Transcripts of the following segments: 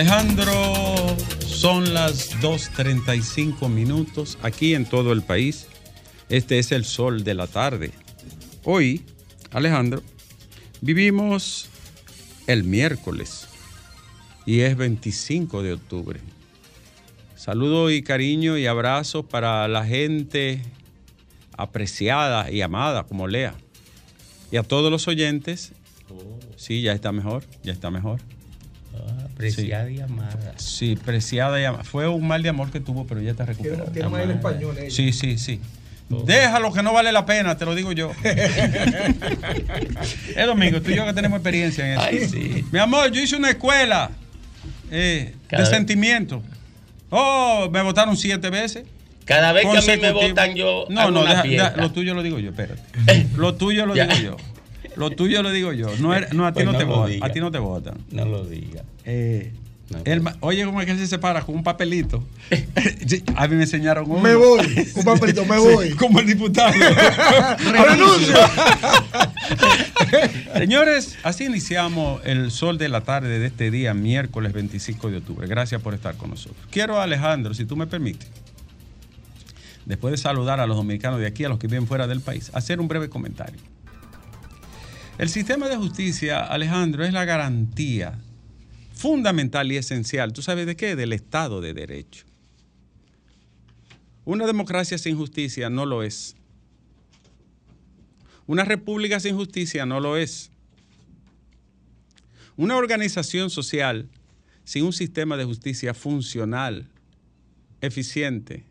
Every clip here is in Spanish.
Alejandro, son las 2.35 minutos aquí en todo el país. Este es el sol de la tarde. Hoy, Alejandro, vivimos el miércoles y es 25 de octubre. Saludo y cariño y abrazo para la gente apreciada y amada como Lea. Y a todos los oyentes. Sí, ya está mejor, ya está mejor. Preciada y amada. Sí, preciada y amada. Fue un mal de amor que tuvo, pero ya está recuperado. Tiene más el español. ella. Sí, sí, sí. Déjalo que no vale la pena, te lo digo yo. es domingo, tú y yo que tenemos experiencia en eso. Ay, sí. Mi amor, yo hice una escuela eh, de sentimiento. Oh, me votaron siete veces. Cada vez que a mí me votan, yo No, hago no, una deja- deja- lo tuyo lo digo yo, espérate. Lo tuyo lo digo yo. Lo tuyo lo digo yo. No, no, a ti Pues no, no te lo votan. diga. A ti no te votan. No lo diga. Eh, No, él ma- oye, ¿cómo es que él se separa? Con un papelito. A mí me enseñaron uno. Me voy. Un papelito, me voy. Como el diputado. ¡Renuncio! Señores, así iniciamos el sol de la tarde de este día, miércoles 25 de octubre. Gracias por estar con nosotros. Quiero, Alejandro, si tú me permites, después de saludar a los dominicanos de aquí, a los que viven fuera del país, hacer un breve comentario. El sistema de justicia, Alejandro, es la garantía fundamental y esencial. ¿Tú sabes de qué? Del Estado de Derecho. Una democracia sin justicia no lo es. Una república sin justicia no lo es. Una organización social sin un sistema de justicia funcional, eficiente,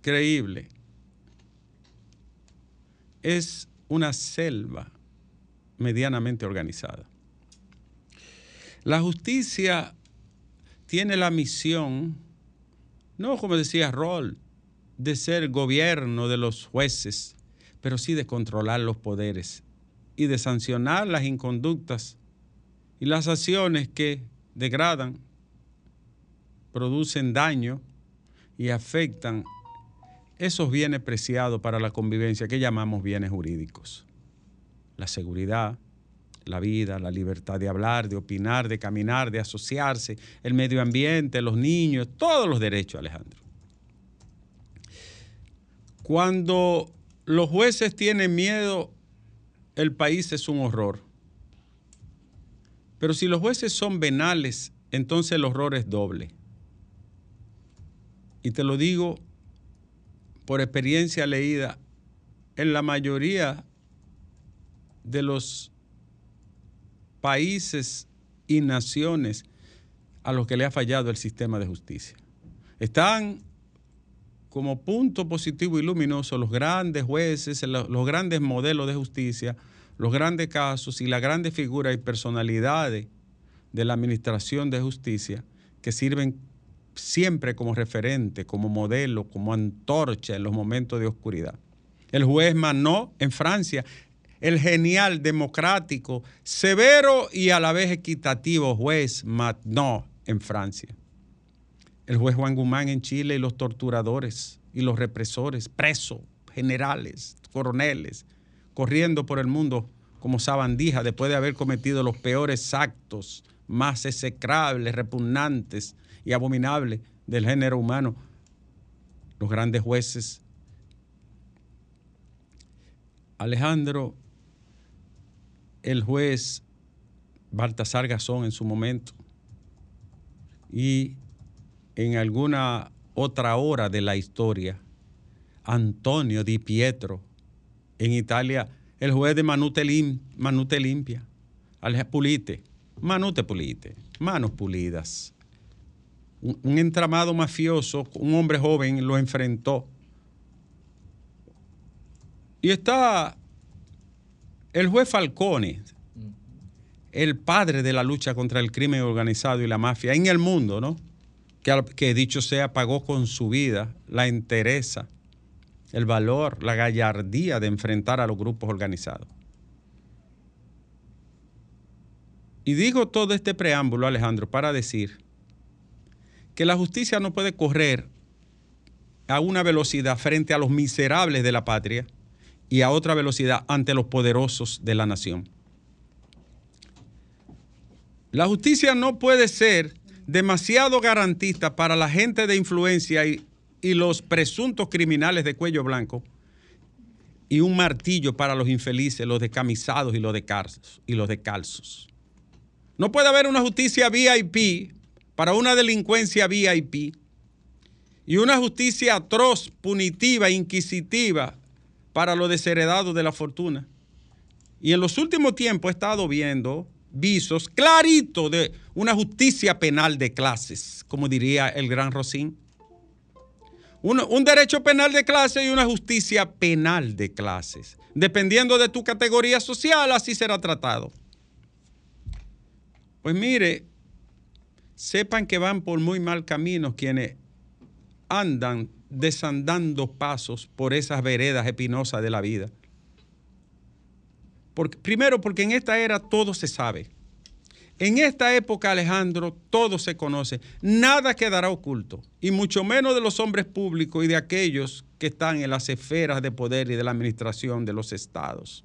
creíble, es una selva medianamente organizada. La justicia tiene la misión, no como decía Roll, de ser gobierno de los jueces, pero sí de controlar los poderes y de sancionar las inconductas y las acciones que degradan, producen daño y afectan esos bienes preciados para la convivencia que llamamos bienes jurídicos. La seguridad, la vida, la libertad de hablar, de opinar, de caminar, de asociarse, el medio ambiente, los niños, todos los derechos, Alejandro. Cuando los jueces tienen miedo, el país es un horror. Pero si los jueces son venales, entonces el horror es doble. Y te lo digo por experiencia leída, en la mayoría de los países y naciones a los que le ha fallado el sistema de justicia. Están como punto positivo y luminoso los grandes jueces, los, grandes modelos de justicia, los grandes casos y las grandes figuras y personalidades de la administración de justicia que sirven siempre como referente, como modelo, como antorcha en los momentos de oscuridad. El juez Manó en Francia, el genial, democrático, severo y a la vez equitativo juez Manó en Francia. El juez Juan Guzmán en Chile y los torturadores y los represores, presos, generales, coroneles, corriendo por el mundo como sabandija después de haber cometido los peores actos más execrables, repugnantes y abominables del género humano. Los grandes jueces. Alejandro, el juez Baltasar Gazón en su momento y en alguna otra hora de la historia, Antonio Di Pietro, en Italia, el juez de Manute, Lim- Manute Limpia, Pulite, Manute Pulite, manos pulidas. Un entramado mafioso, un hombre joven lo enfrentó. Y está el juez Falcone, el padre de la lucha contra el crimen organizado y la mafia en el mundo, ¿no? Que, que dicho sea, pagó con su vida la entereza, el valor, la gallardía de enfrentar a los grupos organizados. Y digo todo este preámbulo, Alejandro, para decir que la justicia no puede correr a una velocidad frente a los miserables de la patria y a otra velocidad ante los poderosos de la nación. La justicia no puede ser demasiado garantista para la gente de influencia y, los presuntos criminales de cuello blanco y un martillo para los infelices, los decamisados y los descalzos. Y los descalzos. No puede haber una justicia VIP para una delincuencia VIP y una justicia atroz, punitiva, inquisitiva para los desheredados de la fortuna. Y en los últimos tiempos he estado viendo visos claritos de una justicia penal de clases, como diría el gran Rosín. Un, derecho penal de clase y una justicia penal de clases. Dependiendo de tu categoría social, así será tratado. Pues mire, sepan que van por muy mal camino quienes andan desandando pasos por esas veredas espinosas de la vida. Primero, porque en esta era todo se sabe. En esta época, Alejandro, todo se conoce. Nada quedará oculto. Y mucho menos de los hombres públicos y de aquellos que están en las esferas de poder y de la administración de los estados.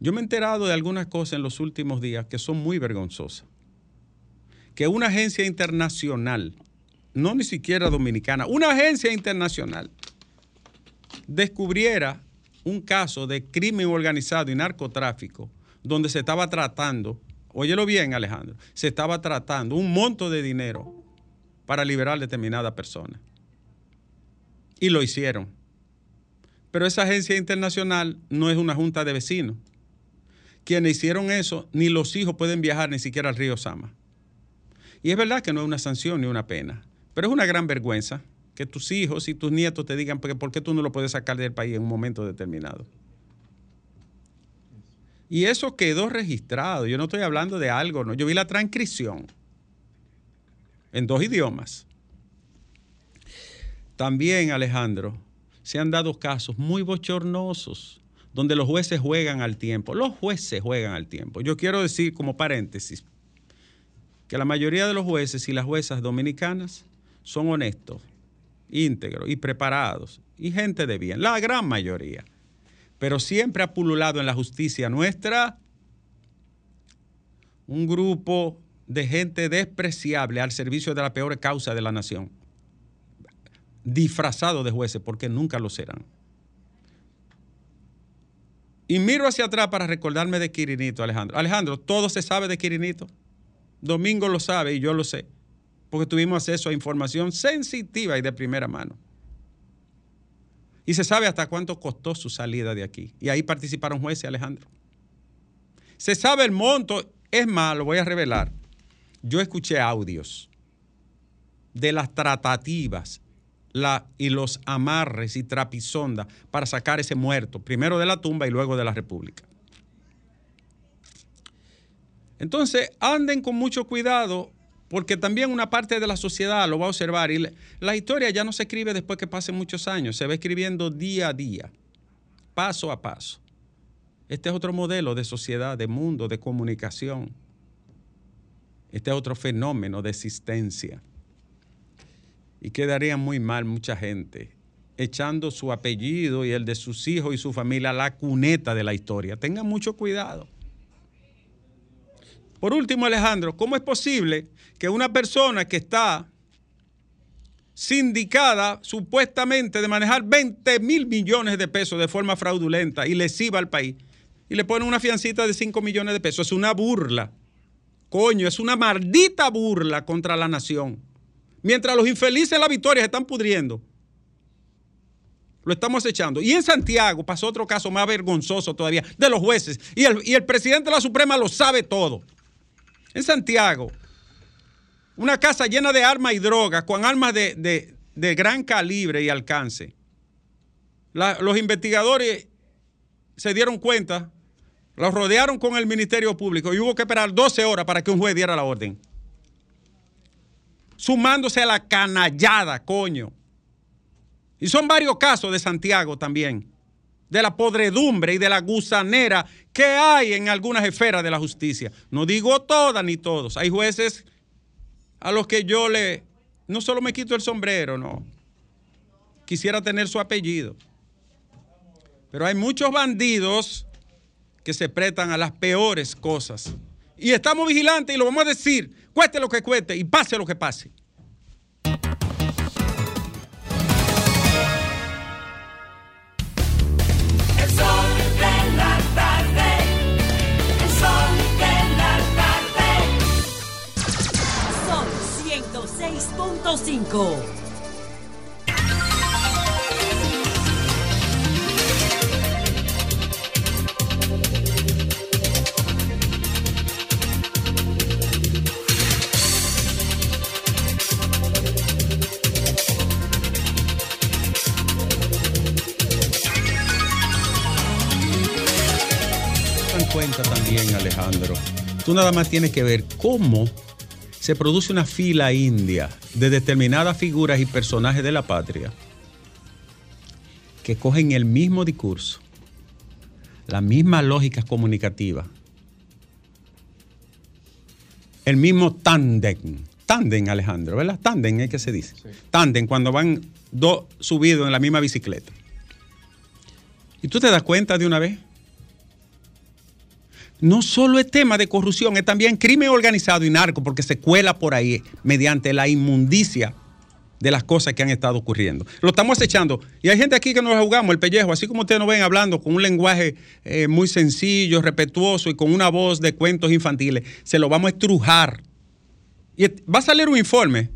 Yo me he enterado de algunas cosas en los últimos días que son muy vergonzosas. Que una agencia internacional, no ni siquiera dominicana, una agencia internacional descubriera un caso de crimen organizado y narcotráfico donde se estaba tratando, óyelo bien Alejandro, se estaba tratando un monto de dinero para liberar determinada persona. Y lo hicieron. Pero esa agencia internacional no es una junta de vecinos. Quienes hicieron eso, ni los hijos pueden viajar ni siquiera al río Sama. Y es verdad que no es una sanción ni una pena, pero es una gran vergüenza que tus hijos y tus nietos te digan porque por qué tú no lo puedes sacar del país en un momento determinado. Y eso quedó registrado. Yo no estoy hablando de algo, no. Yo vi la transcripción en dos idiomas. También, Alejandro, se han dado casos muy bochornosos donde los jueces juegan al tiempo. Los jueces juegan al tiempo. Yo quiero decir como paréntesis que la mayoría de los jueces y las juezas dominicanas son honestos, íntegros y preparados y gente de bien, la gran mayoría. Pero siempre ha pululado en la justicia nuestra un grupo de gente despreciable al servicio de la peor causa de la nación, disfrazado de jueces, porque nunca lo serán. Y miro hacia atrás para recordarme de Quirinito, Alejandro. Alejandro, todo se sabe de Quirinito. Domingo lo sabe y yo lo sé, porque tuvimos acceso a información sensitiva y de primera mano. Y se sabe hasta cuánto costó su salida de aquí. Y ahí participaron jueces, Alejandro. Se sabe el monto, es más, lo voy a revelar. Yo escuché audios de las tratativas y los amarres y trapisondas para sacar ese muerto, primero de la tumba y luego de la República. Entonces, anden con mucho cuidado porque también una parte de la sociedad lo va a observar y la historia ya no se escribe después que pasen muchos años, se va escribiendo día a día, paso a paso. Este es otro modelo de sociedad, de mundo, de comunicación. Este es otro fenómeno de existencia. Y quedaría muy mal mucha gente echando su apellido y el de sus hijos y su familia a la cuneta de la historia. Tengan mucho cuidado. Por último, Alejandro, ¿cómo es posible que una persona que está sindicada supuestamente de manejar 20 mil millones de pesos de forma fraudulenta y lesiva al país y le ponen una fiancita de 5 millones de pesos? Es una burla. Coño, es una maldita burla contra la nación. Mientras los infelices de la victoria se están pudriendo. Lo estamos echando. Y en Santiago pasó otro caso más vergonzoso todavía de los jueces. Y el, y el presidente de la Suprema lo sabe todo. En Santiago, una casa llena de armas y drogas, con armas de, de, gran calibre y alcance. Los investigadores se dieron cuenta, los rodearon con el Ministerio Público y hubo que esperar 12 horas para que un juez diera la orden. Sumándose a la canallada, coño. Y son varios casos de Santiago también. De la podredumbre y de la gusanera que hay en algunas esferas de la justicia. No digo todas ni todos. Hay jueces a los que yo le, no solo me quito el sombrero, no. Quisiera tener su apellido. Pero hay muchos bandidos que se prestan a las peores cosas. Y estamos vigilantes y lo vamos a decir, cueste lo que cueste y pase lo que pase. 105. cuenta también Alejandro, tú nada más tienes que ver cómo se produce una fila india de determinadas figuras y personajes de la patria que cogen el mismo discurso, la misma lógica comunicativa, el mismo tándem. Tándem, Alejandro, ¿verdad? Tándem es que se dice. Tándem, cuando van dos subidos en la misma bicicleta. Y tú te das cuenta de una vez no solo es tema de corrupción, es también crimen organizado y narco, porque se cuela por ahí mediante la inmundicia de las cosas que han estado ocurriendo. Lo estamos acechando. Y hay gente aquí que nos jugamos el pellejo, así como ustedes nos ven hablando con un lenguaje eh, muy sencillo, respetuoso y con una voz de cuentos infantiles. Se lo vamos a estrujar. Y va a salir un informe.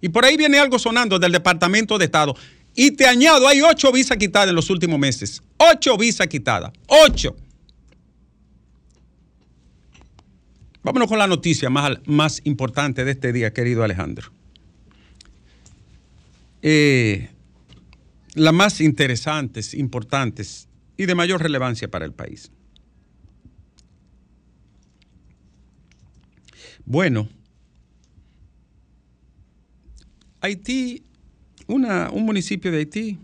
Y por ahí viene algo sonando del Departamento de Estado. Y te añado, hay ocho visas quitadas en los últimos meses. Ocho visas quitadas. Ocho. Vámonos con la noticia más, más importante de este día, querido Alejandro. Eh, las más interesantes, importantes y de mayor relevancia para el país. Bueno, Haití, una- un municipio de Haití,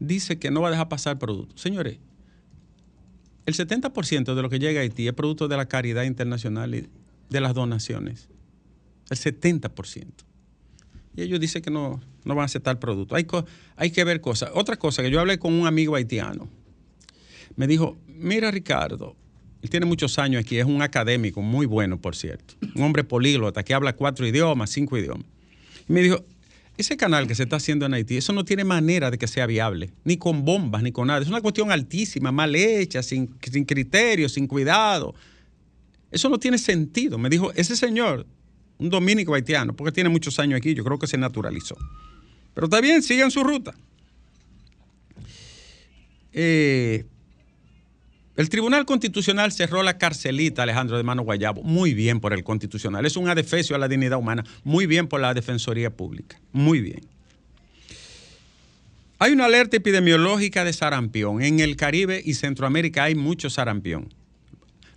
dice que no va a dejar pasar productos. Señores, el 70% de lo que llega a Haití es producto de la caridad internacional y de las donaciones. El 70%. Y ellos dicen que no, no van a aceptar producto. Hay, hay que ver cosas. Otra cosa, que yo hablé con un amigo haitiano. Me dijo, mira Ricardo, él tiene muchos años aquí, es un académico muy bueno, por cierto. Un hombre políglota que habla cuatro idiomas, cinco idiomas. Y me dijo, ese canal que se está haciendo en Haití, eso no tiene manera de que sea viable, ni con bombas, ni con nada. Es una cuestión altísima, mal hecha, sin, sin criterio, sin cuidado. Eso no tiene sentido. Me dijo, ese señor, un dominico haitiano, porque tiene muchos años aquí, yo creo que se naturalizó. Pero está bien, sigan su ruta. Eh, el Tribunal Constitucional cerró la carcelita Alejandro de Mano Guayabo. Muy bien por el Constitucional. Es un adefesio a la dignidad humana. Muy bien por la Defensoría Pública. Muy bien. Hay una alerta epidemiológica de sarampión. En el Caribe y Centroamérica hay mucho sarampión.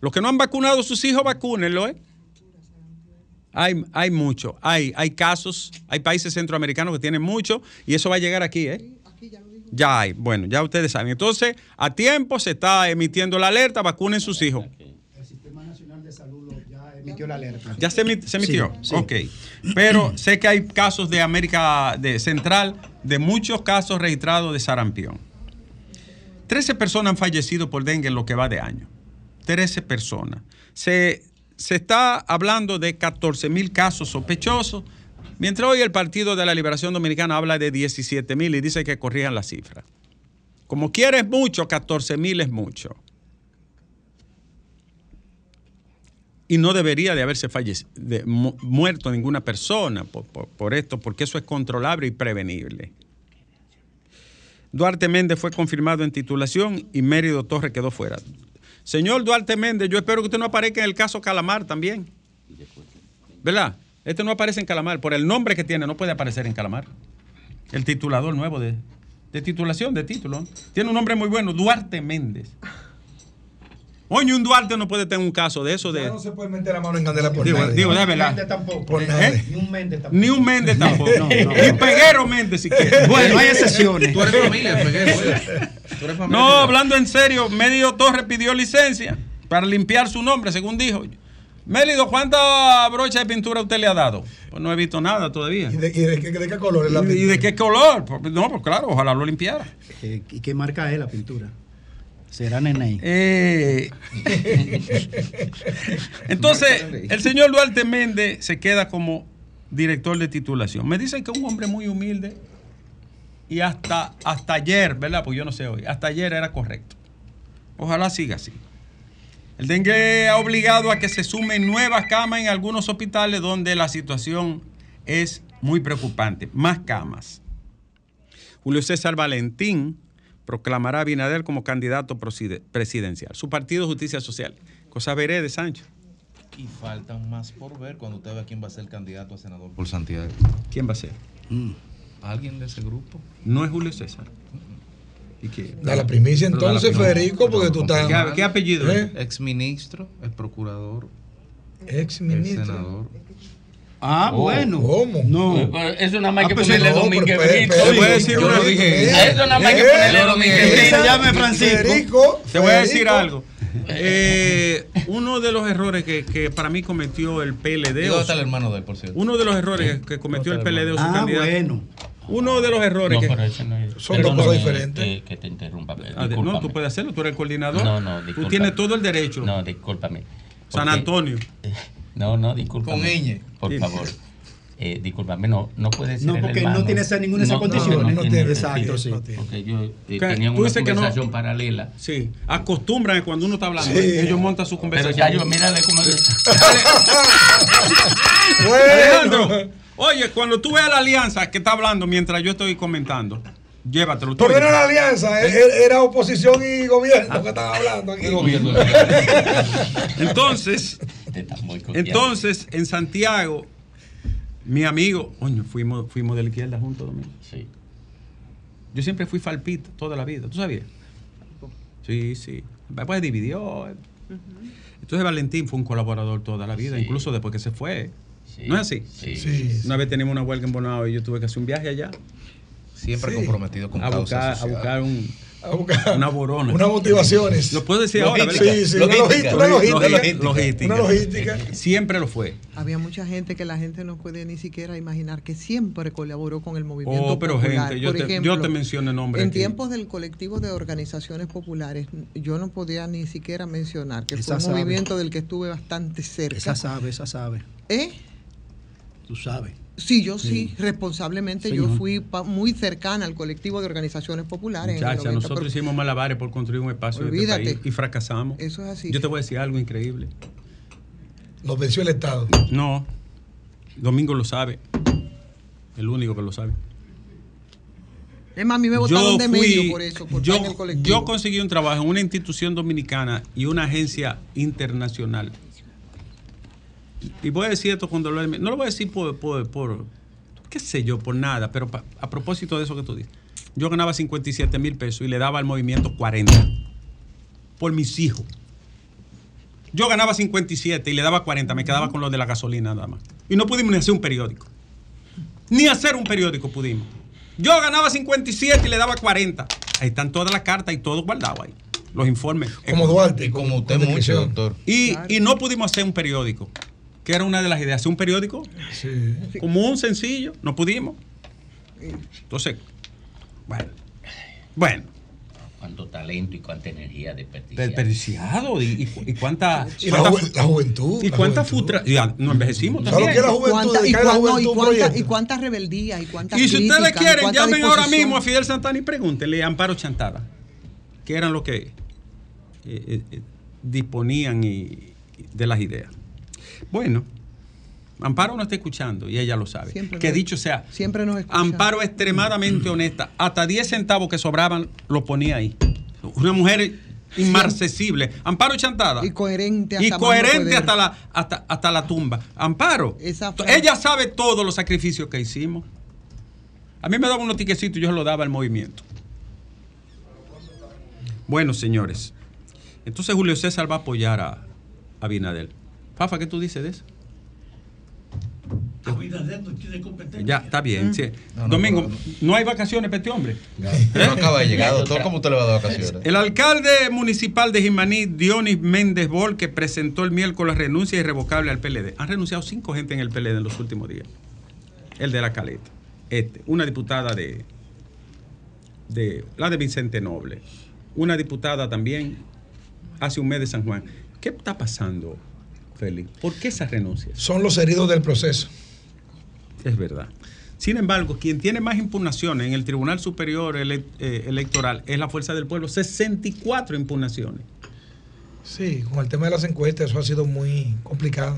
Los que no han vacunado a sus hijos, vacúnenlo, ¿eh? Hay, hay mucho. Hay, hay casos, hay países centroamericanos que tienen mucho y eso va a llegar aquí, ¿eh? Ya hay, bueno, ya ustedes saben. Entonces, a tiempo se está emitiendo la alerta, vacunen sus hijos. Emitió la alerta. ¿Ya se, emi- se emitió? Sí, sí. Ok. Pero sé que hay casos de América de Central, de muchos casos registrados de sarampión. 13 personas han fallecido por dengue en lo que va de año. 13 personas. Se, se está hablando de 14 mil casos sospechosos, mientras hoy el Partido de la Liberación Dominicana habla de 17 mil y dice que corrijan la cifra. Como quieres mucho, 14 mil es mucho. y no debería de haberse de- mu- muerto ninguna persona por, por- por esto, porque eso es controlable y prevenible. Duarte Méndez fue confirmado en titulación y Mérido Torres quedó fuera. Señor Duarte Méndez, yo espero que usted no aparezca en el caso Calamar también. ¿Verdad? Este no aparece en Calamar. Por el nombre que tiene, no puede aparecer en Calamar. El titulador nuevo de, de titulación, de título. Tiene un nombre muy bueno, Duarte Méndez. Oye, un Duarte no puede tener un caso de eso. Ya De, no se puede meter la mano en candela por digo, nadie. digo, de Méndez verdad. tampoco. ¿eh? Ni un Méndez tampoco. Ni un Méndez tampoco. No, no, Ni Peguero Méndez siquiera. Bueno, hay excepciones. Tú eres familia, Peguero. ¿eh? Tú eres familia. No, hablando en serio, Mélido Torres pidió licencia para limpiar su nombre, según dijo. Mélido, ¿cuántas brochas de pintura usted le ha dado? Pues no he visto nada todavía. ¿Y de, y de qué, de qué color es la ¿Y de pintura? qué color? Pues, No, pues claro, ojalá lo limpiara. Eh, ¿Y qué marca es la pintura? Será Neney. Eh, entonces, el señor Duarte Méndez se queda como director de titulación. Me dicen que es un hombre muy humilde y hasta, hasta ayer, ¿verdad? Porque yo no sé hoy, hasta ayer era correcto. Ojalá siga así. El dengue ha obligado a que se sumen nuevas camas en algunos hospitales donde la situación es muy preocupante. Más camas. Julio César Valentín proclamará a Binader como candidato presidencial. Su partido Justicia Social. Cosa veré de Sancho. Y faltan más por ver cuando usted vea quién va a ser el candidato a senador por Santiago. ¿Quién va a ser? Mm. ¿Alguien de ese grupo? No es Julio César. ¿Y quién? Da la primicia la entonces, primicia. Federico, porque tú estás. ¿Qué, qué apellido? ¿Eh? Ex ministro, el procurador, Ex el senador. Ah, bueno. ¿Cómo? No. Pero Eso nada más hay que pues, ponerle no, Domínguez Brito. Te voy a decir una- dije. Eso nada más hay que ¿Eh? ponerle Domínguez. Brito. Llame Francisco. Federico. Te voy a decir Federico. algo. Eh, uno de los errores que, que para mí cometió el ¿Y PLD, o está el hermano de él, por cierto? uno de los errores que cometió el PLD o su Ah, candidato, bueno. Uno de los errores No, que... pero no es. Son dos cosas diferentes. eh, que te interrumpa. eh, Ah, no, tú puedes hacerlo, tú eres el coordinador. No, no, Tú discúlpame. tienes todo el derecho. No, discúlpame. San Antonio. No, no, discúlpame. Con ñ. Por Sí. favor. Eh, discúlpame, no, no puede ser. No, el porque hermano. no tiene esa- ninguna de esas condiciones. No tiene, exacto, sí. Porque ellos eh, Tú una no- conversación paralela. Sí, acostumbran cuando uno está hablando. Sí. Ellos montan su Pero conversación. ya yo, mírale cómo. Alejandro, Bueno. Oye, cuando tú veas la alianza que está hablando mientras yo estoy comentando, llévatelo. tú. Pero no era la alianza, e- e- era oposición y gobierno que estaban hablando aquí. ¿Qué gobierno? Entonces, entonces, en Santiago, mi amigo, coño, fuimos, fuimos de la izquierda juntos, Domingo. Sí. Yo siempre fui falpito toda la vida, ¿tú sabías? Sí, sí. Después dividió. Entonces Valentín fue un colaborador toda la vida, Sí. incluso después que se fue. Sí, ¿No es así? Sí. Sí. Una vez teníamos una huelga en Bonao y yo tuve que hacer un viaje allá Siempre Sí. comprometido con a buscar, a buscar un, A buscar una borona. unas motivaciones. Lo puedo decir ahora, Logística. ¿verdad? Sí, sí, una Logística. logística. Una logística. Logística. Logística. Una logística. Siempre lo fue. Había mucha gente que la gente no puede ni siquiera imaginar que siempre colaboró con el movimiento Oh, pero popular. gente, yo Por te- ejemplo, yo te menciono el nombre En aquí. tiempos del colectivo de organizaciones populares, yo no podía ni siquiera mencionar que Esa fue un sabe. movimiento del que estuve bastante cerca. Esa sabe, esa sabe. ¿Eh? Tú sabes. Sí, yo sí, responsablemente, Sí, yo ¿no? fui pa- muy cercana al colectivo de organizaciones populares. en el Muchacha, 90, nosotros pero hicimos malabares por construir un espacio en este país y fracasamos. Eso es así. Yo te voy a decir algo increíble. Nos venció el Estado. No, Domingo lo sabe. El único que lo sabe. Es más, a mí me Yo botaron de medio por eso, por yo, estar en el colectivo. yo conseguí un trabajo en una institución dominicana y una agencia internacional. Y voy a decir esto con dolor. No lo voy a decir por, por, por- qué sé yo, por nada, pero pa- a propósito de eso que tú dices. Yo ganaba 57 mil pesos y le daba al movimiento 40 por mis hijos. Yo ganaba 57 y le daba 40, me quedaba con lo de la gasolina nada más. Y no pudimos ni hacer un periódico. Ni hacer un periódico pudimos. Yo ganaba 57 y le daba 40. Ahí están todas las cartas y todo guardado ahí. Los informes. Como Duarte. Y como usted mucho, doctor. Y, y no pudimos hacer un periódico. Que era una de las ideas. Hacer un periódico Sí. común, sencillo. No pudimos. Entonces, bueno. Bueno. Cuánto talento y cuánta energía desperdiciada. Desperdiciado. Y, y, y cuánta. Y la, cuánta- ju- la juventud. y cuánta futra. Ya, no envejecimos ¿Sabes lo también. que la juventud? ¿Cuánta- y, Dedicar a la juventud cuánta, y cuánta rebeldía y cuánta Y si ustedes crítica, quieren, cuánta llamen ahora mismo a Fidel Santana y pregúntenle a Amparo Chantada, que eran los que eh, eh, eh, disponían y- de las ideas. Bueno, Amparo no está escuchando y ella lo sabe. Siempre que nos- dicho sea, siempre nos escucha. Amparo extremadamente honesta. Hasta 10 centavos que sobraban lo ponía ahí. Una mujer inmarcesible. Amparo Chantada. Y coherente Y hasta coherente no poder. hasta la, hasta, hasta la tumba. Amparo. Ella sabe todos los sacrificios que hicimos. A mí me daba unos tiquecitos y yo se los daba al movimiento. Bueno, señores. Entonces Julio César va a apoyar a, a Abinader. Fafa, ¿qué tú dices de eso? Ya, está bien. sí. Domingo, no, hay vacaciones para este hombre. No acaba de llegar, doctor. ¿Cómo usted le va a dar vacaciones? El alcalde municipal de Jimaní, Dionis Méndez Bol, que presentó el miércoles renuncia irrevocable al PLD. Han renunciado cinco gente en el PLD en los últimos días. El de la caleta. Este. Una diputada de, de. La de Vicente Noble. Una diputada también hace un mes de San Juan. ¿Qué está pasando, Félix? ¿Por qué esas renuncias? Son los heridos del proceso. Es verdad. Sin embargo, quien tiene más impugnaciones en el Tribunal Superior Ele- eh, Electoral es la Fuerza del Pueblo. 64 impugnaciones. Sí, con el tema de las encuestas eso ha sido muy complicado.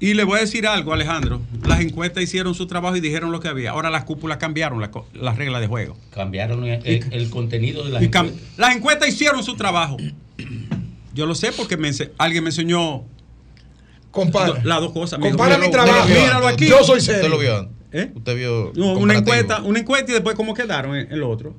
Y le voy a decir algo, Alejandro. Las encuestas hicieron su trabajo y dijeron lo que había. Ahora las cúpulas cambiaron la las reglas de juego. Cambiaron el, el- el contenido de la Y cam- las encuestas hicieron su trabajo. Yo lo sé porque me alguien me enseñó Compara. las dos cosas. Compara mi trabajo. míralo, aquí. Yo soy ¿Usted serio. lo vio? ¿Eh? ¿Usted vio No, una encuesta, una encuesta y después cómo quedaron en el otro.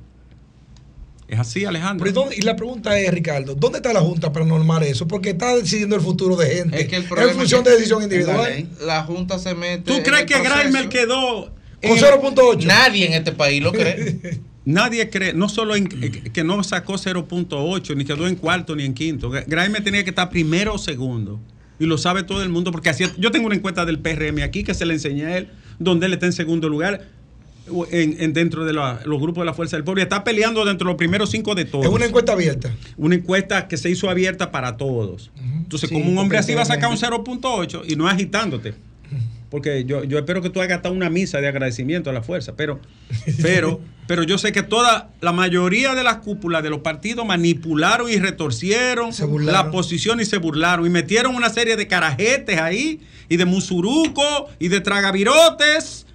Es así, Alejandro. Pero ¿y la pregunta es, Ricardo, ¿dónde está la Junta para normar eso? Porque está decidiendo el futuro de gente Es que el en función es que de decisión individual. La Junta se mete. ¿Tú en crees el que. Grimer quedó Con el- 0.8. Nadie en este país lo cree. Nadie cree, no solo en- eh, que no sacó 0.8, ni quedó en cuarto ni en quinto. Graeme tenía que estar primero o segundo. Y lo sabe todo el mundo, porque así, yo tengo una encuesta del PRM aquí que se le enseñé a él, donde él está en segundo lugar en, en dentro de la- los grupos de la Fuerza del Pueblo. Y está peleando dentro de los primeros cinco de todos. Es una encuesta abierta. Una encuesta que se hizo abierta para todos. Entonces, Sí, como un hombre así va a sacar un realmente- 0.8 y no agitándote. Porque yo, yo espero que tú hagas hasta una misa de agradecimiento a la fuerza, pero, pero, pero yo sé que toda, la mayoría de las cúpulas de los partidos manipularon y retorcieron la posición y se burlaron y metieron una serie de carajetes ahí y de musuruco y de tragavirotes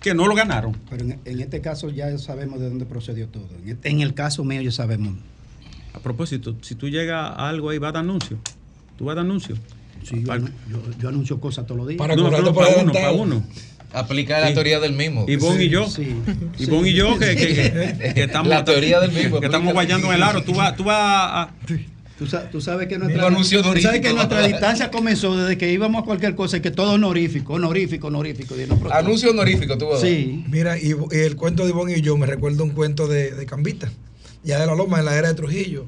que no lo ganaron. Pero en, en este caso ya sabemos de dónde procedió todo. En, este- en el caso mío ya sabemos. A propósito, si tú llegas a algo ahí, va a dar anuncio. Tú vas a dar anuncio. Sí, yo, yo, yo anuncio cosas todos los días. Para No, no, para uno, para uno. Aplica la Sí. teoría del mismo. Ivonne y yo. Sí. Ivonne y yo que, que- que- que estamos, La teoría del mismo, que estamos guayando en el aro. Tú vas, tú vas a, Tú, sa- tú sabes que nuestra, anuncio tú sabes que nuestra distancia comenzó desde que íbamos a cualquier cosa y que todo honorífico, honorífico, honorífico. Y no. Anuncio honorífico, tú vas. Sí. Mira, y, y el cuento de Ivonne y yo me recuerda un cuento de, de Cambita, ya de la Loma, en la era de Trujillo.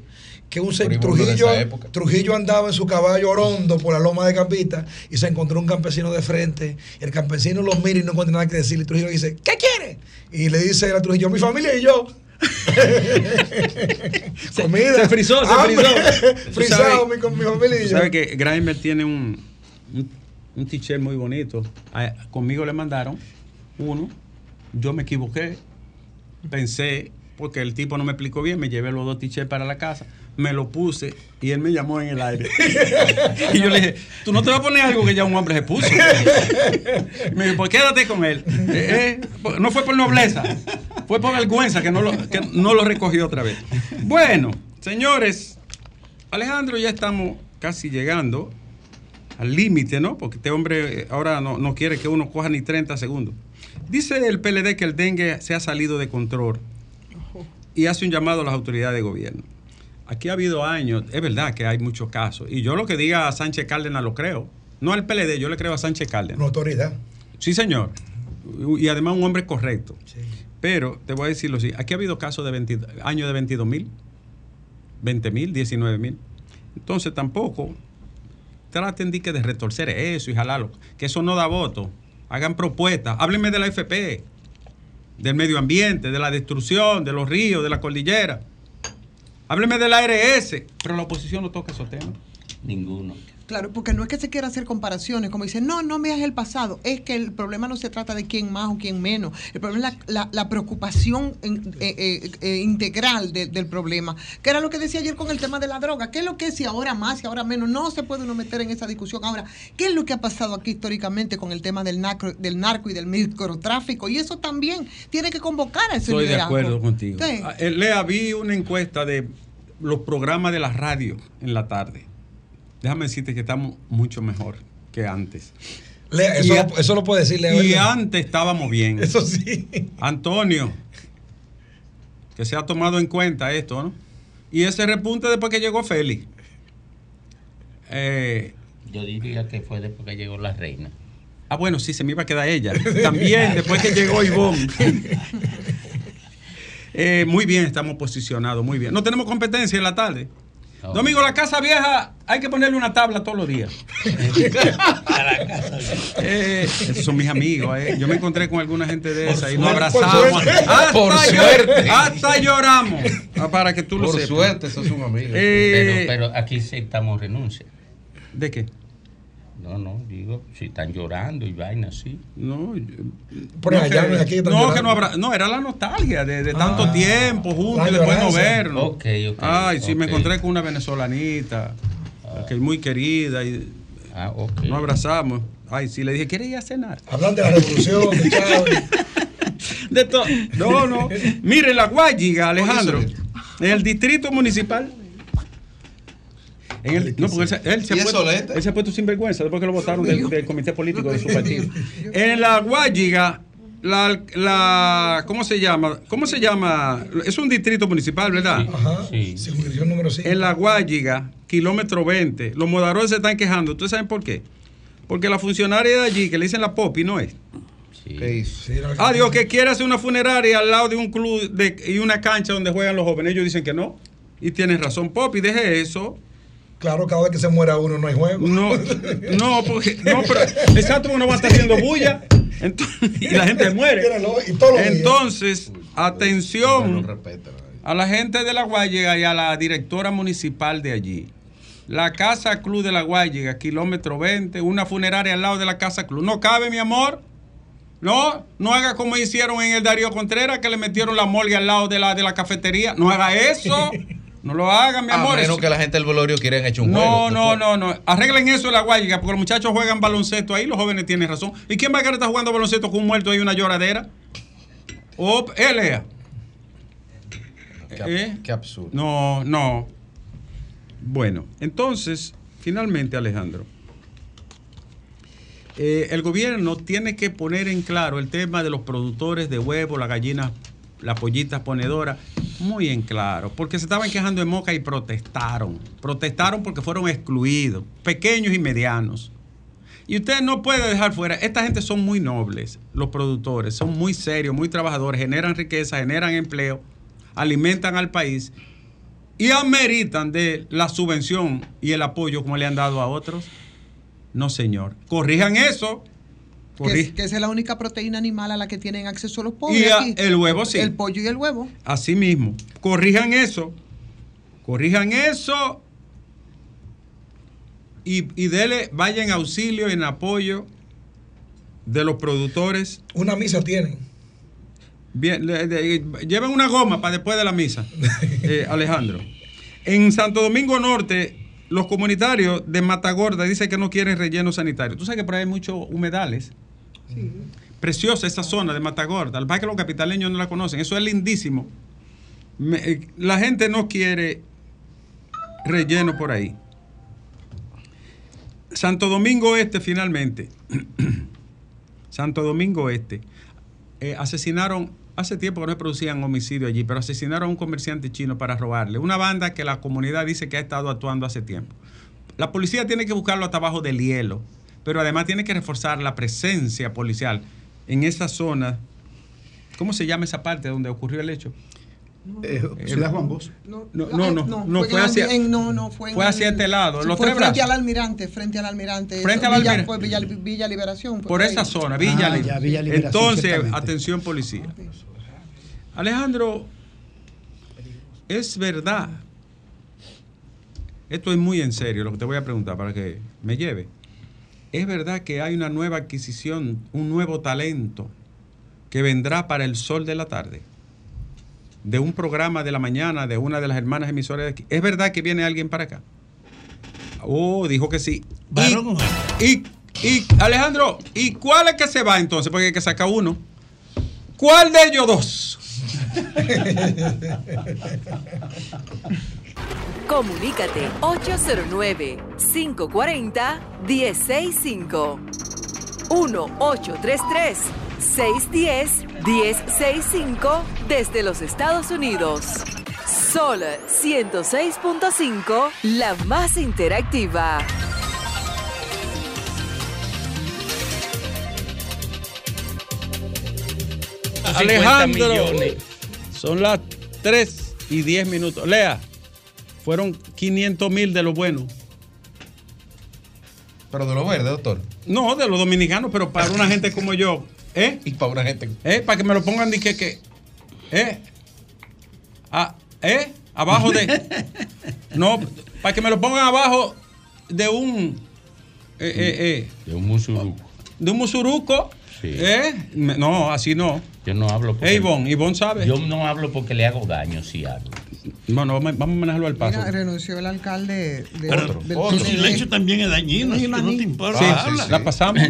Que un se- Trujillo. Trujillo andaba en su caballo orondo por la loma de Cambita y se encontró un campesino de frente. El campesino los mira y no encuentra nada que decirle. Y Trujillo le dice, ¿qué quiere? Y le dice a Trujillo, mi familia y yo. Comida. se frizó, se Hambre. frizó. Frizado mi, con mi familia y yo. sabes que Grimer tiene un, un, un t-shirt muy bonito. A- conmigo le mandaron uno. Yo me equivoqué. Pensé, porque el tipo no me explicó bien, me llevé los dos t-shirts para la casa. Me lo puse y él me llamó en el aire. y yo le dije, tú no te vas a poner algo que ya un hombre se puso. Me dijo, pues quédate con él. Eh, eh, no fue por nobleza, fue por vergüenza que no, lo, que no lo recogió otra vez. Bueno, señores, Alejandro, ya estamos casi llegando al límite, ¿no? Porque este hombre eh, ahora no, no quiere que uno coja ni 30 segundos. Dice el PLD que el dengue se ha salido de control y hace un llamado a las autoridades de gobierno. Aquí ha habido años, es verdad que hay muchos casos, y yo lo que diga a Sánchez Cárdenas lo creo. No al PLD, yo le creo a Sánchez Cárdenas. Una autoridad. Sí, señor. Y además un hombre correcto. Sí. Pero te voy a decirlo así, aquí ha habido casos de 20 años de 22 mil, 20 mil, 19 mil. Entonces tampoco traten de, que de retorcer eso y jalarlo, que eso no da voto. Hagan propuestas, háblenme de la FP, del medio ambiente, de la destrucción, de los ríos, de la cordillera. Háblenme del ARS, pero la oposición no toca esos temas. Ninguno. Claro, porque no es que se quiera hacer comparaciones, como dicen, no, no veas el pasado. Es que el problema no se trata de quién más o quién menos. El problema es la, la- la preocupación en- eh, eh, eh, integral de- del problema. Que era lo que decía ayer con el tema de la droga. ¿Qué es lo que es si ahora más y ahora menos? No se puede uno meter en esa discusión. Ahora, ¿qué es lo que ha pasado aquí históricamente con el tema del narco, del narco y del microtráfico? Y eso también tiene que convocar a ese Estoy de liderazgo. acuerdo contigo. Sí. Ah, Lea, vi una encuesta de los programas de la radio en la tarde. Déjame decirte que estamos mucho mejor que antes. Lea, eso, Y lo, eso lo puede decir Lea. Y ¿verdad? antes estábamos bien. Eso sí. Antonio, que se ha tomado en cuenta esto, ¿no? Y ese repunte después que llegó Félix. Eh, Yo diría que fue después que llegó la reina. ah, bueno, sí, se me iba a quedar ella. También después que llegó Ivonne. Eh, muy bien, estamos posicionados, muy bien. No tenemos competencia en la tarde. Domingo, la casa vieja hay que ponerle una tabla todos los días. A la casa. Eh, esos son mis amigos. eh. Yo me encontré con alguna gente de esa y nos suerte. abrazamos. Por suerte. Hasta, Por suerte. hasta lloramos. Ah, Para que tú lo Por sepas. suerte, eso es un amigo. Eh, Pero, pero aquí aceptamos renuncia. ¿De qué? No, no, digo, si están llorando y vaina así. No, yo- Pero no, allá que, no, aquí están no, llorando. que no habrá. No, era la nostalgia de, de tanto Ah, tiempo juntos y después no vernos. Ok, ok, Ay, sí, me encontré con una venezolanita, que es muy querida, y Ah, ok. nos abrazamos. Ay, sí, le dije, ¿quieres ir a cenar? Hablan de la revolución, de Chávez. De todo. No, no. Mire, la Guayiga, Alejandro, en el distrito municipal. En el, no, porque él, se- él se ha ¿Y es puesto, él se ha puesto sinvergüenza después que lo votaron del, del comité político de su partido. En la Guayiga, la, la, ¿cómo se llama? ¿Cómo se llama? Es un distrito municipal, ¿verdad? Ajá. Sí. Número 5. En la Guayiga, kilómetro 20, los modarones se están quejando. ¿Ustedes saben por qué? Porque la funcionaria de allí, que le dicen la Popi, no es. Sí. Ah, Dios, que quiere hacer una funeraria al lado de un club de- y una cancha donde juegan los jóvenes. Ellos dicen que no. Y tienes razón, Popi, deje eso. Claro, cada vez que se muera uno no hay juego. No, no, porque. No, pero. Exacto, porque no va a estar haciendo bulla. Entonces, y la gente muere. Entonces, atención respeta. a la gente de la Guayiga y a la directora municipal de allí. La Casa Club de la Guayiga, kilómetro 20, una funeraria al lado de la Casa Club. No cabe, mi amor. No, no haga como hicieron en el Darío Contreras, que le metieron la morgue al lado de la, de la cafetería. No haga eso. No lo haga, mi A amor. menos Eso- que la gente del velorio quieren hecho un no, juego. no, no, no. Arreglen eso en la Guayiga, porque los muchachos juegan baloncesto ahí, los jóvenes tienen razón. ¿Y quién va a querer estar jugando baloncesto con un muerto ahí una lloradera? O, eh, Lea. Qué, ¿Eh? qué absurdo. No, no. Bueno, entonces, finalmente, Alejandro, eh, el gobierno tiene que poner en claro el tema de los productores de huevos, las gallinas, las pollitas ponedoras, muy en claro, porque se estaban quejando de Moca y protestaron. Protestaron porque fueron excluidos, pequeños y medianos. Y usted no puede dejar fuera, esta gente son muy nobles, los productores, son muy serios, muy trabajadores, generan riqueza, generan empleo, alimentan al país y ameritan de la subvención y el apoyo como le han dado a otros. No, señor. Corrijan eso. Que, Corri- es- que esa es la única proteína animal a la que tienen acceso los pobres. Y a- aquí. el huevo, sí. El pollo y el huevo. Así mismo. Corrijan eso. Corrijan eso. Y, y dele, vayan en auxilio en apoyo de los productores. Una misa tienen. Bien, le- lleven una goma para después de la misa, eh, Alejandro. En Santo Domingo Norte, los comunitarios de Matagorda dicen que no quieren relleno sanitario. Tú sabes que por ahí hay muchos humedales. Preciosa esa zona de Matagorda. Al que los capitaleños no la conocen. Eso es lindísimo. Eh, la gente no quiere relleno por ahí. Santo Domingo Este, finalmente. Santo Domingo Este. Eh, asesinaron, hace tiempo que no se producían homicidios allí, pero asesinaron a un comerciante chino para robarle. Una banda que la comunidad dice que ha estado actuando hace tiempo. La policía tiene que buscarlo hasta abajo del hielo, pero además tiene que reforzar la presencia policial en esa zona. ¿Cómo se llama esa parte donde ocurrió el hecho? Eh, Ciudad Juan Bosch. No, No, no, no, no, fue hacia- en- no, no, fue, en fue hacia este lado, sí, los fue tres frente brazos. al almirante, frente al almirante. Frente al Villa- almirante. fue Villa, Villa Liberación. por ahí. esa zona, Villa, Ah, Li- ya, Villa Liberación, Entonces, atención policía. Alejandro, es verdad. Esto es muy en serio lo que te voy a preguntar para que me lleve. Es verdad que hay una nueva adquisición, un nuevo talento que vendrá para el sol de la tarde. De un programa de la mañana de una de las hermanas emisoras de aquí. ¿Es verdad que viene alguien para acá? Oh, dijo que sí. Y, y, y, Alejandro, ¿y cuál es que se va entonces? Porque hay que sacar uno. ¿Cuál de ellos dos? Comunícate 809-540-1065. 1-833-610-1065 desde los Estados Unidos. Sol 106.5, la más interactiva. Alejandro, son las 3 y 10 minutos. Lea, fueron 500 mil de los buenos. Pero de lo verde, doctor. No, de los dominicanos, pero para una gente como yo. ¿Eh? Y para una gente. ¿Eh? Para que me lo pongan de que. que ¿Eh? Ah, ¿Eh? Abajo de. No, para que me lo pongan abajo de un. Eh, eh, eh, De un musuruco. de un musuruco. Sí. ¿Eh? No, así no. Yo no hablo porque. Eh, Ivonne, Ivonne sabe. Yo no hablo porque le hago daño si hablo. Bueno, vamos vamos a manejarlo al paso. Mira, renunció el alcalde de, Otro, del otro. Silencio también es dañino, No, te importa. Sí, habla. la pasamos.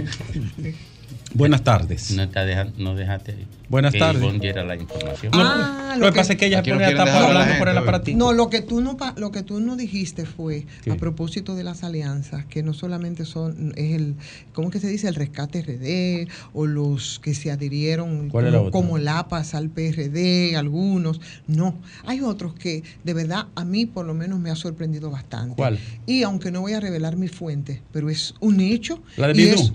Buenas tardes. No, te deja- no dejaste. Buenas tardes. Ivonne diera la información. Ah, Lo que pasa es que ella no pone la hablando por el aparatito. No, lo que tú no pa- lo que tú no dijiste fue a propósito de las alianzas, que no solamente son es el ¿cómo que se dice? el rescate RD o los que se adhirieron ¿Cuál es la como, como Lapas al PRD, algunos, no, hay otros que de verdad a mí por lo menos me ha sorprendido bastante. ¿Cuál? Y aunque no voy a revelar mi fuente, pero es un hecho La de Minú. es,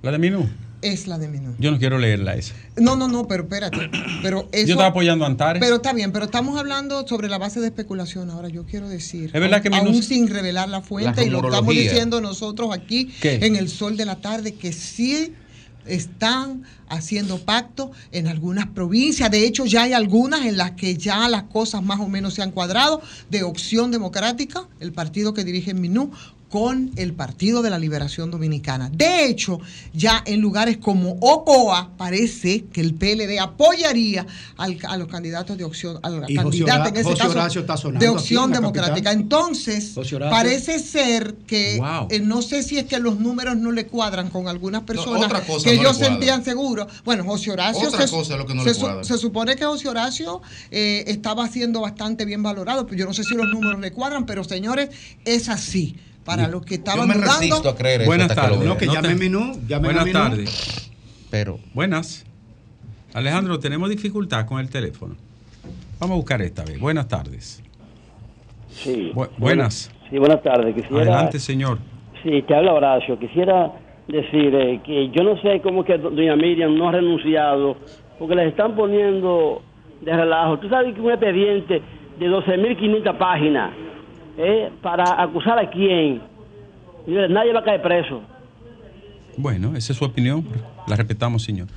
La de Minú. Es la de Minú. Yo no quiero leerla esa. No, no, no, pero espérate. Pero eso, Yo estaba apoyando a Antares. Pero está bien, pero estamos hablando sobre la base de especulación. Ahora yo quiero decir, Es verdad que aún, Minus- aún sin revelar la fuente, La y lo estamos diciendo nosotros aquí ¿Qué? en el sol de la tarde, que sí están haciendo pacto en algunas provincias. De hecho, ya hay algunas en las que ya las cosas más o menos se han cuadrado de opción democrática, el partido que dirige Minú, con el Partido de la Liberación Dominicana. De hecho, ya en lugares como Ocoa parece que el PLD apoyaría al- a los candidatos de opción, a la candidata en ese José caso Horacio está sonando de opción democrática. capital. Entonces, parece ser que Wow. eh, no sé si es que los números no le cuadran con algunas personas otra cosa que no ellos sentían seguros. Bueno, José Horacio Otra se, cosa es lo que no se le se supone que José Horacio eh, estaba siendo bastante bien valorado, pero yo no sé si los números le cuadran, pero señores, es así. Para los que Yo estaban me dudando, resisto a creer Buenas tardes. No, que No llame te- a Minú, llamen a Buenas tardes. Pero. Buenas. Alejandro, tenemos dificultad con el teléfono. Vamos a buscar esta vez. Buenas tardes. Sí. Bu- buenas. Sí, buenas tardes. Quisiera, Adelante, señor. Sí, te habla Horacio. Quisiera decir eh, que yo no sé cómo que do- doña Miriam no ha renunciado, porque les están poniendo de relajo. Tú sabes que un expediente de 12.500 páginas, ¿eh? ¿Para acusar a quién? Nadie va a caer preso. Bueno, esa es su opinión. La respetamos, señor.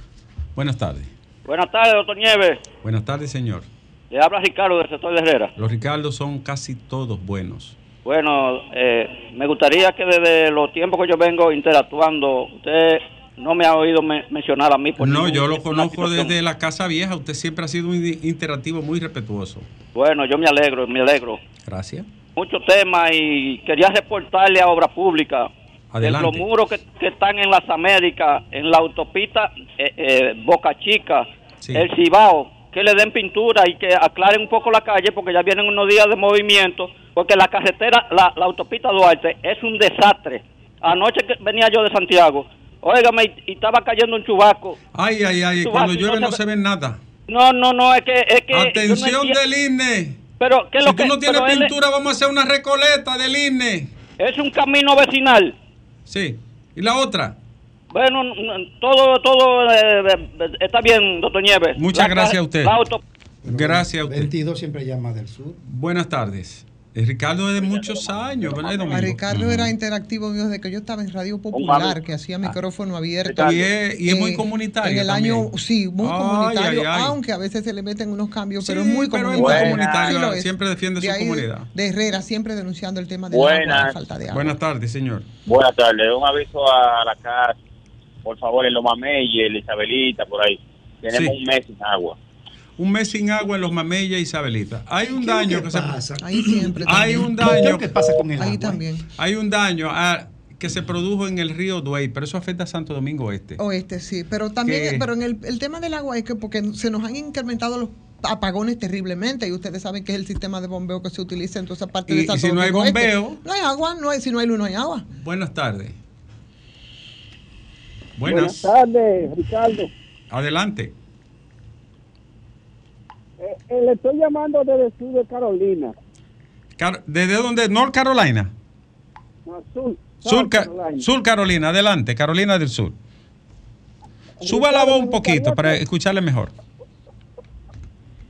Buenas tardes. Buenas tardes, doctor Nieves. Buenas tardes, señor. Le habla Ricardo del sector de Herrera. Los Ricardos son casi todos buenos. Bueno, eh, me gustaría que desde los tiempos que yo vengo interactuando, usted no me ha oído me- mencionar a mí. por No, ningún- yo lo conozco desde la Casa Vieja. Usted siempre ha sido un interactivo muy respetuoso. Bueno, yo me alegro, me alegro. Gracias. Muchos temas y quería reportarle a Obra Pública de Adelante. los muros que, que están en las Américas, en la autopista eh, eh, Boca Chica, Sí. el Cibao, que le den pintura y que aclaren un poco la calle porque ya vienen unos días de movimiento, porque la carretera, la, la autopista Duarte es un desastre. Anoche que venía yo de Santiago, óigame, y, y estaba cayendo un chubaco. Ay, ay, ay. Cuando llueve no no se ve nada. No, no, no, es que... Es que no Atención enti- del INE. Pero, ¿qué es Si lo tú que- no tienes él- pintura, vamos a hacer una recoleta del INE. Es un camino vecinal. Sí. ¿Y la otra? Bueno, todo, todo eh, eh, está bien, doctor Nieves. Muchas La gracias a usted. la auto- Gracias a usted. 22 siempre llama del sur. Buenas tardes. Eh, Ricardo es de muchos años, ¿verdad, A? Ricardo era interactivo mío desde que yo estaba en Radio Popular, que hacía micrófono abierto. Ah. Y es, y es muy Eh, comunitario. En el también. año, sí, muy Ay, comunitario, ay, ay. aunque a veces se le meten unos cambios, Sí, pero es muy pero es comunitario. muy comunitario, Sí lo es. siempre defiende su ahí, comunidad. De Herrera, siempre denunciando el tema de la falta de agua. Buenas tardes, señor. Buenas tardes, un aviso a la casa, por favor, en Los Mameyes, en Isabelita, por ahí. Tenemos Sí. un mes sin agua. Un mes sin agua en los Mameyes, Isabelita. Hay un daño que se Ahí siempre. Hay también. un daño ¿Qué pasa con el Ahí agua? también. Hay un daño ah, que se produjo en el río Duey, pero eso afecta a Santo Domingo Este. Oeste, sí, pero también, pero en el, el tema del agua es que porque se nos han incrementado los apagones terriblemente y ustedes saben que es el sistema de bombeo que se utiliza en toda esa parte Y- de y Santo si no hay Este. bombeo- no hay agua, no hay, si no hay luz no hay agua. Buenas tardes. Buenas Buenas. tardes, Ricardo. Adelante. Eh, le estoy llamando desde el sur de Carolina. Car- ¿Desde dónde? North Carolina. No, sur, Sur, Carolina. Sur Carolina, adelante, Carolina del Sur. Suba la voz un poquito para escucharle mejor.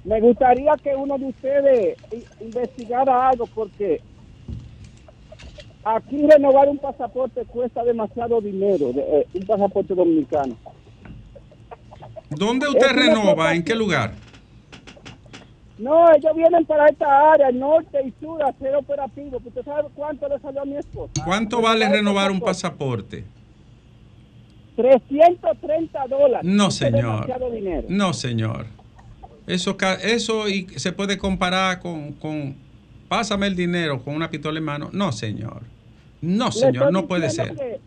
Me gustaría que uno de ustedes investigara algo porque aquí renovar un pasaporte cuesta demasiado dinero, eh, un pasaporte dominicano. ¿Dónde usted Es renova? ¿En qué lugar? No, ellos vienen para esta área, norte y sur, a ser operativo. ¿Usted sabe cuánto le salió a mi esposa? ¿Cuánto vale renovar un pasaporte? 330 dólares. No, señor. No, señor. Eso, eso y se puede comparar con, con pásame el dinero con una pistola en mano. No, señor. No, señor, no puede ser. Que,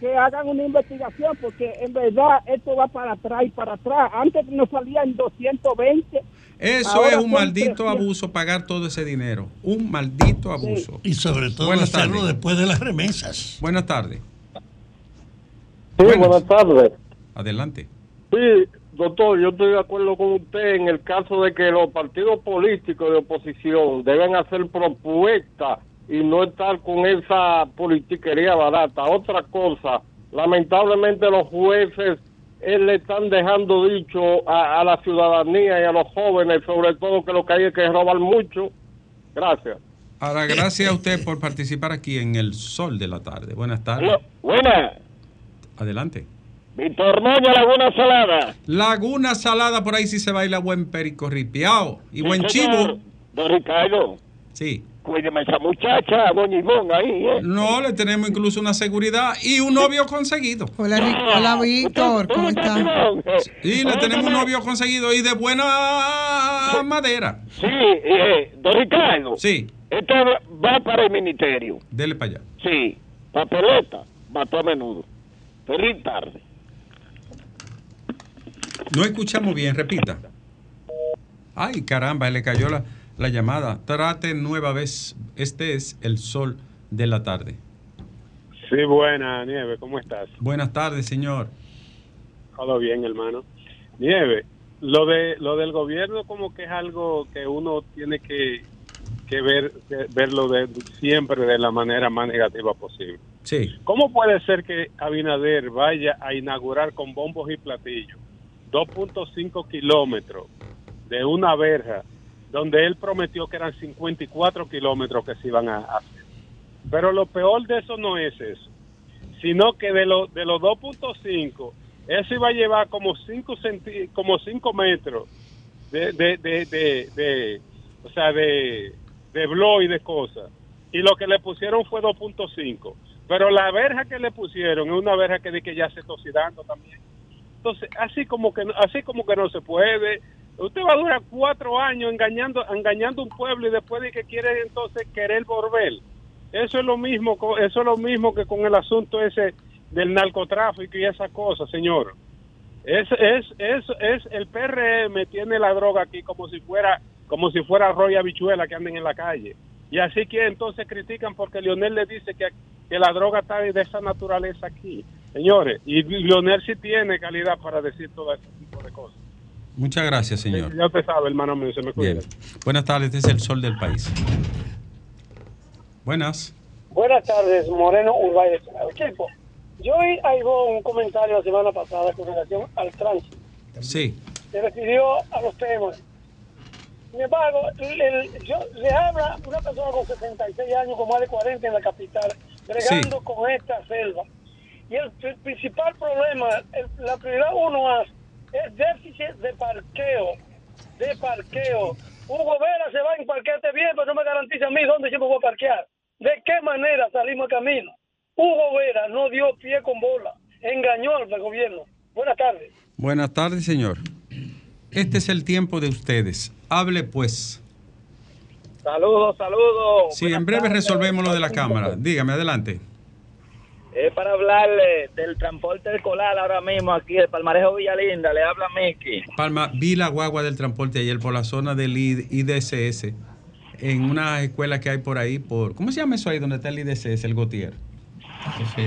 que hagan una investigación porque en verdad esto va para atrás y para atrás. Antes nos salía en 220. Eso ahora es un maldito 300. abuso pagar todo ese dinero. Un maldito abuso. Y sobre todo Buenas hacerlo después de las remesas. Buenas tardes. Sí, buenas tardes. Adelante. Sí, doctor, yo estoy de acuerdo con usted en el caso de que los partidos políticos de oposición deben hacer propuestas y no estar con esa politiquería barata. Otra cosa, lamentablemente los jueces eh, le están dejando dicho a, a la ciudadanía y a los jóvenes, sobre todo que lo que hay es que robar mucho. Gracias. Ahora, gracias a usted por participar aquí en el sol de la tarde. Buenas tardes. Buenas. Adelante. Víctor Moña, Laguna Salada. Laguna Salada, por ahí sí se baila buen perico ripiao y buen Sí, señor. chivo. Don Ricardo, Sí. Cuídeme esa muchacha, Doña Ivonne, ahí, ¿eh? No, le tenemos incluso una seguridad y un novio conseguido. Hola, Ric- hola Víctor, ¿cómo estás? Sí, le tenemos un novio conseguido y de buena madera. Sí, eh, don Ricardo. Sí. Esto va para el ministerio. Dele para allá. Sí, papeleta, mató a menudo. Feliz tarde. No escuchamos bien, repita. Ay, caramba, le cayó la, la llamada. Trate nueva vez. Este es el sol de la tarde. Sí, buena, Nieve, ¿cómo estás? Buenas tardes, señor. Todo bien, hermano. Nieve, lo de lo del gobierno como que es algo que uno tiene que, que ver que verlo de, siempre de la manera más negativa posible. Sí. ¿Cómo puede ser que Abinader vaya a inaugurar con bombos y platillos 2.5 kilómetros de una verja donde él prometió que eran 54 kilómetros que se iban a hacer? Pero lo peor de eso no es eso, sino que de, lo, de los 2.5, eso iba a llevar como 5 como cinco metros de, de, de, de, o sea, de, de blow y de cosas. Y lo que le pusieron fue 2.5. Pero la verja que le pusieron es una verja que, que ya se está oxidando también. Entonces, así como que así como que no se puede. Usted va a durar cuatro años engañando engañando un pueblo y después de que quiere entonces querer volver. Eso es lo mismo, eso es lo mismo que con el asunto ese del narcotráfico y esas cosas, señor. Es, es, es, es el PRM tiene la droga aquí como si fuera como si fuera arroz y habichuela que anden en la calle. Y así que entonces critican porque Lionel le dice que, que la droga está de esa naturaleza aquí. Señores, y Lionel sí tiene calidad para decir todo ese tipo de cosas. Muchas gracias, señor. Ya usted sabe, hermano mío, se me cuida. Bien. Buenas tardes, este es el sol del país. Buenas. Buenas tardes, Moreno Urbay. Chico, yo oí a Ivonne un comentario la semana pasada con relación al tránsito. Sí. Se refirió a los temas. Sin embargo, el- yo, le habla una persona con 66 años, con más de 40 en la capital, bregando con esta selva. Y el, pri- principal problema, el- la prioridad uno a es déficit de parqueo. De parqueo. Hugo Vera se va en parquearte bien, pero no me garantiza a mí dónde yo me voy a parquear. ¿De qué manera salimos al camino? Hugo Vera no dio pie con bola. Engañó al gobierno. Buenas tardes. Buenas tardes, señor. Este es el tiempo de ustedes. Hable pues. Saludos, saludos. Sí, en breve resolvemos lo de la cámara. Dígame, adelante. Es para hablarle del transporte escolar ahora mismo aquí de Palmarejo Villalinda. Le habla Miki. Palma, vi la guagua del transporte ayer por la zona del IDSS, en una escuela que hay por ahí, por ¿cómo se llama eso ahí donde está el IDSS, el Gautier?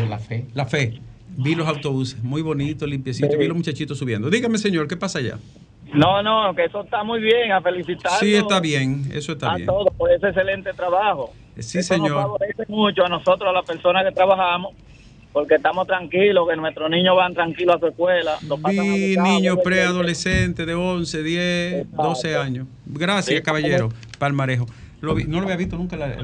la fe. La fe. Vi los autobuses, muy bonitos, limpiecitos, vi los muchachitos subiendo. Dígame, señor, ¿qué pasa allá? No, no, que eso está muy bien, a felicitarlo. Sí, está bien, eso está a bien. todos por ese excelente trabajo. Sí, Eso nos señor. favorece mucho a nosotros, a las personas que trabajamos, porque estamos tranquilos, que nuestros niños van tranquilos a su escuela. lo pasan a Vi buscar, niños preadolescentes de 11, 10, 12 años. Gracias, Sí, caballero. Palmarejo. Lo vi- no lo había visto nunca la-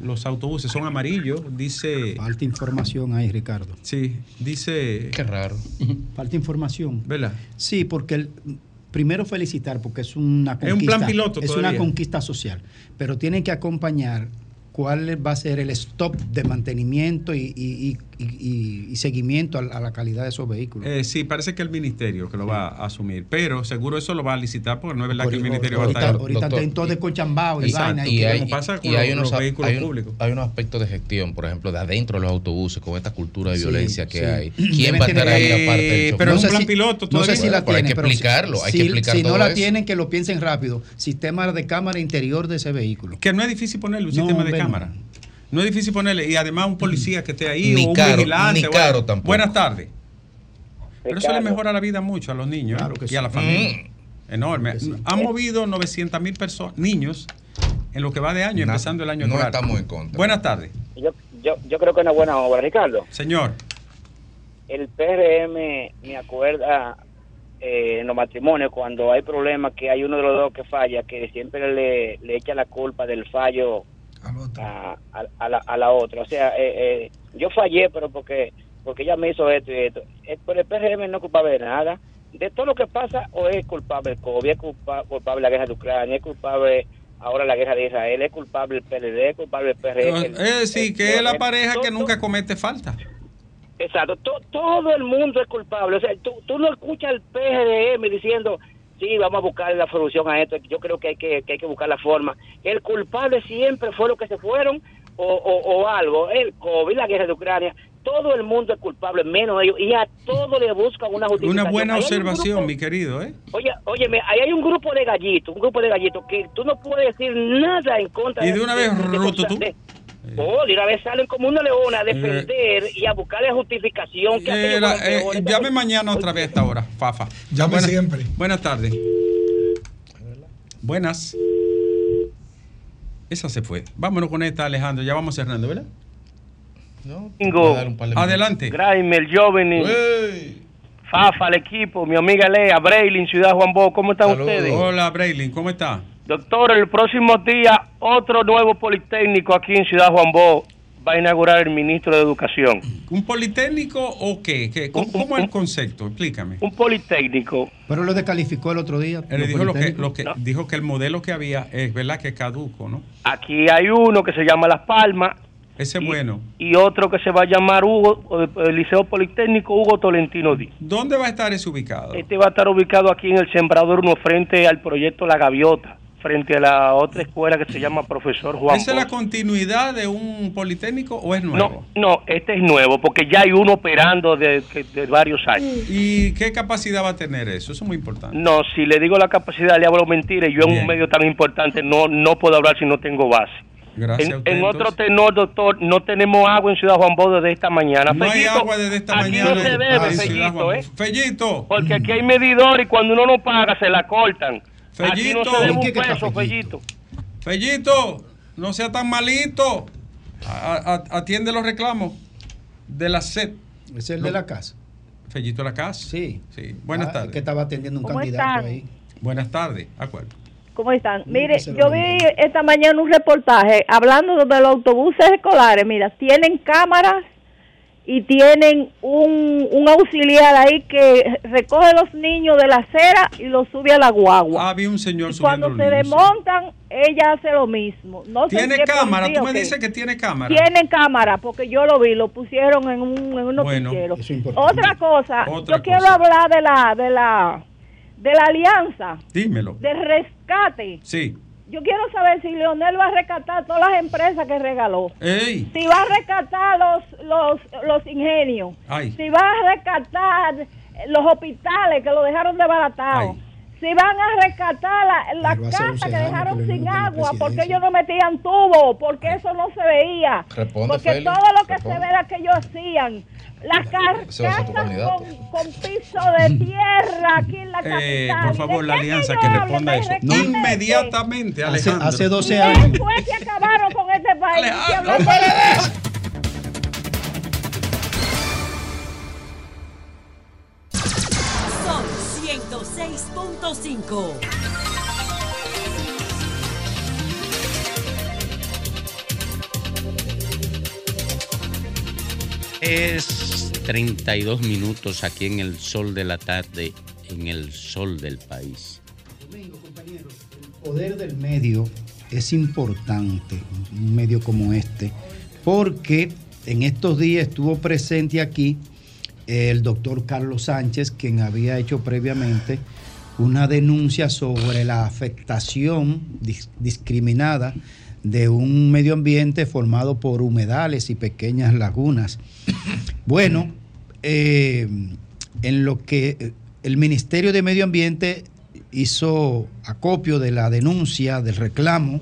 los autobuses, son amarillos, dice... Falta información ahí, Ricardo. Sí, dice... Qué raro. Falta información. ¿Verdad? Sí, porque el, primero felicitar porque es una Es un conquista. plan piloto Es todavía. una conquista social, pero tienen que acompañar cuál va a ser el stop de mantenimiento y, y- y- y- y seguimiento a, a la calidad de esos vehículos. Eh, sí, parece que el ministerio que lo va a asumir, pero seguro eso lo va a licitar porque no es verdad que el Ahorita- ministerio va a ahorita, estar... ahorita está en todo de cochambao y, Exacto. vaina. Y que- hay- como pasa con y hay los- unos, los vehículos hay un- públicos. hay unos aspectos de gestión, por ejemplo, de adentro de los autobuses, con esta cultura de Sí, violencia que sí. hay. Deben ¿Quién va a estar ahí Eh, aparte del chofer? pero es un plan si- piloto No sé si la Bueno, hay tienen, que explicarlo, hay si, que explicar si no la tienen, que lo piensen rápido. Sistema de cámara interior de ese vehículo. Que no es difícil ponerle un No, sistema de no. cámara. No es difícil ponerle, y además un policía que esté ahí Ni o un caro, vigilante. ni o caro algo. tampoco. Buenas tardes. Pero eso le mejora la vida mucho a los niños y a la familia. Enorme. Han movido 900 mil personas, niños, en lo que va de año, No, empezando el año no escolar. estamos en contra. Buenas tardes. Yo, yo, yo creo que es una buena obra, Ricardo. Señor. El PRM me acuerda eh, en los matrimonios cuando hay problemas que hay uno de los dos que falla, que siempre le, le echa la culpa del fallo a, a- a la, a la otra. O sea, eh, eh, yo fallé, pero porque porque ella me hizo esto y esto. Eh, Pero el PRM no es culpable de nada. De todo lo que pasa, o es culpable el COVID, es culpa- culpable la guerra de Ucrania, es culpable ahora la guerra de Israel, es culpable el PLD, es culpable el PRM. Es decir, que es la pareja que todo- nunca comete falta. Exacto, To- todo el mundo es culpable. O sea, tú, tú no escuchas al PRM diciendo, sí, vamos a buscar la solución a esto. Yo creo que hay que, que hay que buscar la forma. El culpable siempre fue los que se fueron o, o, o algo. El COVID, la guerra de Ucrania. Todo el mundo es culpable, menos ellos. Y a todo le buscan una justificación. Una buena un observación, mi querido, ¿eh? Oye, óyeme, ahí hay un grupo de gallitos, un grupo de gallitos que tú no puedes decir nada en contra Y de una vez, ruto tú. de- Oh, de una vez salen como una leona a defender y a buscarle justificación. que eh, peores. llame mañana otra vez a esta hora, Fafa. Llame Buenas- siempre. Buenas tardes. Buenas. Esa se fue. Vámonos con esta, Alejandro. Ya vamos cerrando, ¿verdad? Domingo. Adelante. Graimer, Joveni, Fafa, el equipo, mi amiga Lea, Braylin, Ciudad Juan Bo, ¿cómo están ustedes? Hola, Braylin, ¿cómo está? Doctor, el próximo día otro nuevo politécnico aquí en Ciudad Juan Bo va a inaugurar el ministro de Educación. ¿Un politécnico o qué? ¿Qué? ¿Cómo, cómo es el concepto? Explícame. Un politécnico. Pero lo descalificó el otro día. Él dijo, lo que, lo que, dijo que el modelo que había es verdad que es caduco, ¿no? Aquí hay uno que se llama Las Palmas Ese es bueno. y otro que se va a llamar Hugo, el Liceo Politécnico Hugo Tolentino Díaz. ¿Dónde va a estar ese ubicado? Este va a estar ubicado aquí en el Sembrador 1 frente al proyecto La Gaviota, frente a la otra escuela que se llama Profesor Juan ¿Esa es la continuidad de un politécnico o es nuevo? No, no, este es nuevo porque ya hay uno operando de, varios años. ¿Y qué capacidad va a tener eso? Eso es muy importante. No, si le digo la capacidad le hablo mentira y yo en Bien. un medio tan importante no no puedo hablar si no tengo base. Gracias En, otro tenor, doctor, no tenemos agua en Ciudad Juan Bo desde esta mañana. No hay agua desde esta aquí mañana no se Ciudad Fellito, ¿eh? Fellito. Porque aquí hay medidor y cuando uno no paga se la cortan. Aquí no Fellito. se debe ¿En un qué que está peso, Fellito. Fellito, no sea tan malito. A- a- atiende los reclamos de la SED. Es el de la casa. Fellito la casa. Sí. Sí. Buenas Ah, tardes. que estaba atendiendo un ¿Cómo candidato están? ahí. Buenas tardes. Acuerdo. ¿Cómo están? Mire, yo vi esta mañana un reportaje hablando de los autobuses escolares. Mira, tienen cámaras y tienen un, un auxiliar ahí que recoge los niños de la acera y los sube a la guagua. Había un señor y cuando subiendo se los niños, desmontan, ella hace lo mismo. No Tiene cámara. policía Tú me dices que tiene cámara. Tienen cámara, porque yo lo vi, lo pusieron en un, en un Bueno. Otra cosa, Otra yo quiero hablar de la, de la, de la alianza, Dímelo. de rescate. Sí. Yo quiero saber si Leonel va a rescatar todas las empresas que regaló. Ey. Si va a rescatar los, los, los ingenios. Ay. Si va a rescatar los hospitales que lo dejaron desbaratados. Si van a rescatar la, la Pero hace casa 11 que dejaron que sin agua, porque ellos no metían tubo, porque eso no se veía. Responde, porque todo lo que responde. se ve era que ellos hacían. Las casas con, con piso de tierra aquí en la capital. Eh, ¿Y por favor, la alianza que responda a eso. de- Inmediatamente, Hace, Alejandro. hace 12 ¿Quién años. fue que acabaron con este país? Alejandro, no Son 106.5. Es 32 minutos aquí en el sol de la tarde, en el sol del país. El poder del medio es importante, un medio como este, porque en estos días estuvo presente aquí el doctor Carlos Sánchez, quien había hecho previamente una denuncia sobre la afectación dis- discriminada de un medio ambiente formado por humedales y pequeñas lagunas. Bueno, eh, en lo que eh, el Ministerio de Medio Ambiente hizo acopio de la denuncia, del reclamo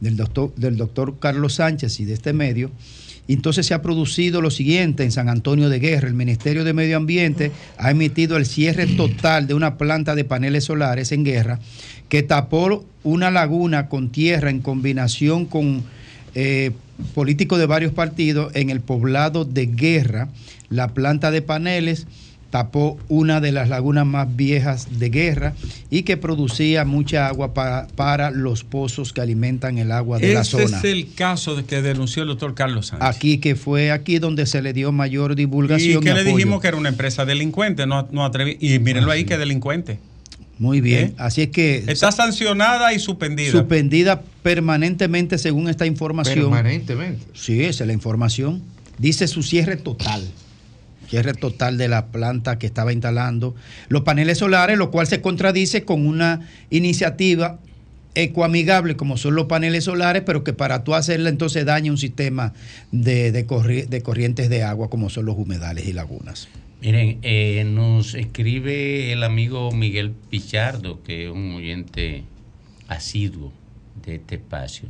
del doctor, Carlos Sánchez y de este medio, entonces se ha producido lo siguiente en San Antonio de Guerra. El Ministerio de Medio Ambiente ha emitido el cierre total de una planta de paneles solares en Guerra que tapó una laguna con tierra en combinación con eh, políticos de varios partidos en el poblado de Guerra. La planta de paneles tapó una de las lagunas más viejas de Guerra y que producía mucha agua pa- para los pozos que alimentan el agua de la Ese zona. es el caso de que denunció el doctor Carlos Sánchez. Aquí que fue aquí donde se le dio mayor y divulgación. que le apoyo. dijimos que era una empresa delincuente, no, no atreví. Y mírenlo ahí que delincuente. Muy bien. ¿Eh? Así es que Está sancionada y suspendida. suspendida permanentemente según esta información. Permanentemente. Sí, esa es la información. Dice su cierre total. Cierre total de la planta que estaba instalando los paneles solares, lo cual se contradice con una iniciativa ecoamigable como son los paneles solares, pero que para tú hacerla entonces daña un sistema de, de corri- de corrientes de agua como son los humedales y lagunas. Miren, eh, nos escribe el amigo Miguel Pichardo, que es un oyente asiduo de este espacio,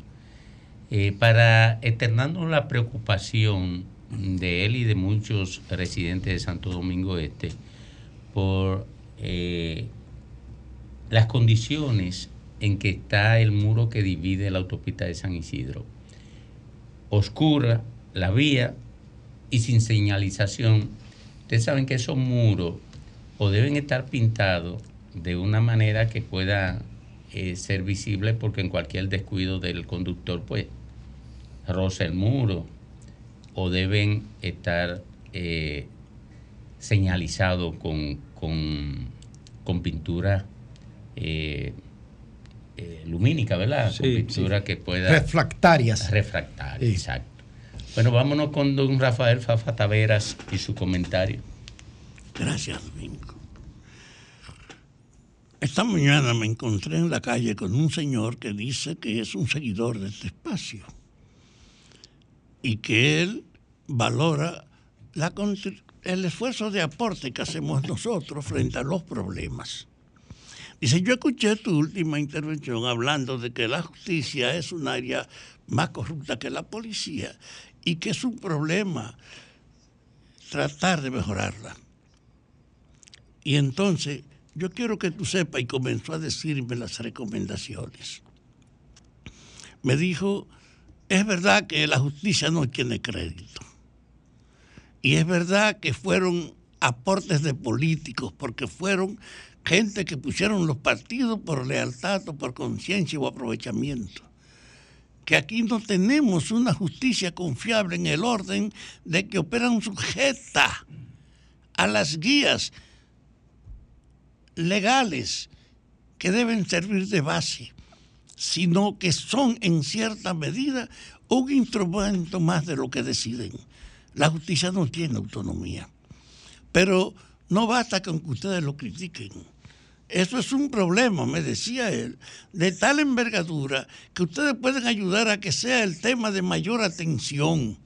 eh, para externarnos la preocupación de él y de muchos residentes de Santo Domingo Este por eh, las condiciones en que está el muro que divide la autopista de San Isidro. Oscura la vía y sin señalización. Ustedes saben que esos muros o deben estar pintados de una manera que pueda eh, ser visible porque en cualquier descuido del conductor pues roza el muro o deben estar eh, señalizados con, con, con pintura eh, lumínica, ¿verdad? con Sí, pintura sí. que pueda... Refractarias. Refractarias, Sí. exacto. Bueno, vámonos con don Rafael Fafa Taveras y su comentario. Gracias, Domingo. Esta mañana me encontré en la calle con un señor que dice que es un seguidor de este espacio y que él valora el esfuerzo de aporte que hacemos nosotros frente a los problemas. Dice, yo escuché tu última intervención hablando de que la justicia es un área más corrupta que la policía y que es un problema tratar de mejorarla. Y entonces yo quiero que tú sepas, y comenzó a decirme las recomendaciones. Me dijo, es verdad que la justicia no tiene crédito. Y es verdad que fueron aportes de políticos, porque fueron gente que pusieron los partidos por lealtad o por conciencia o aprovechamiento. Que aquí no tenemos una justicia confiable en el orden de que operan sujeta a las guías legales que deben servir de base, sino que son en cierta medida un instrumento más de lo que deciden. La justicia no tiene autonomía. Pero no basta con que ustedes lo critiquen. Eso es un problema, me decía él, de tal envergadura que ustedes pueden ayudar a que sea el tema de mayor atención.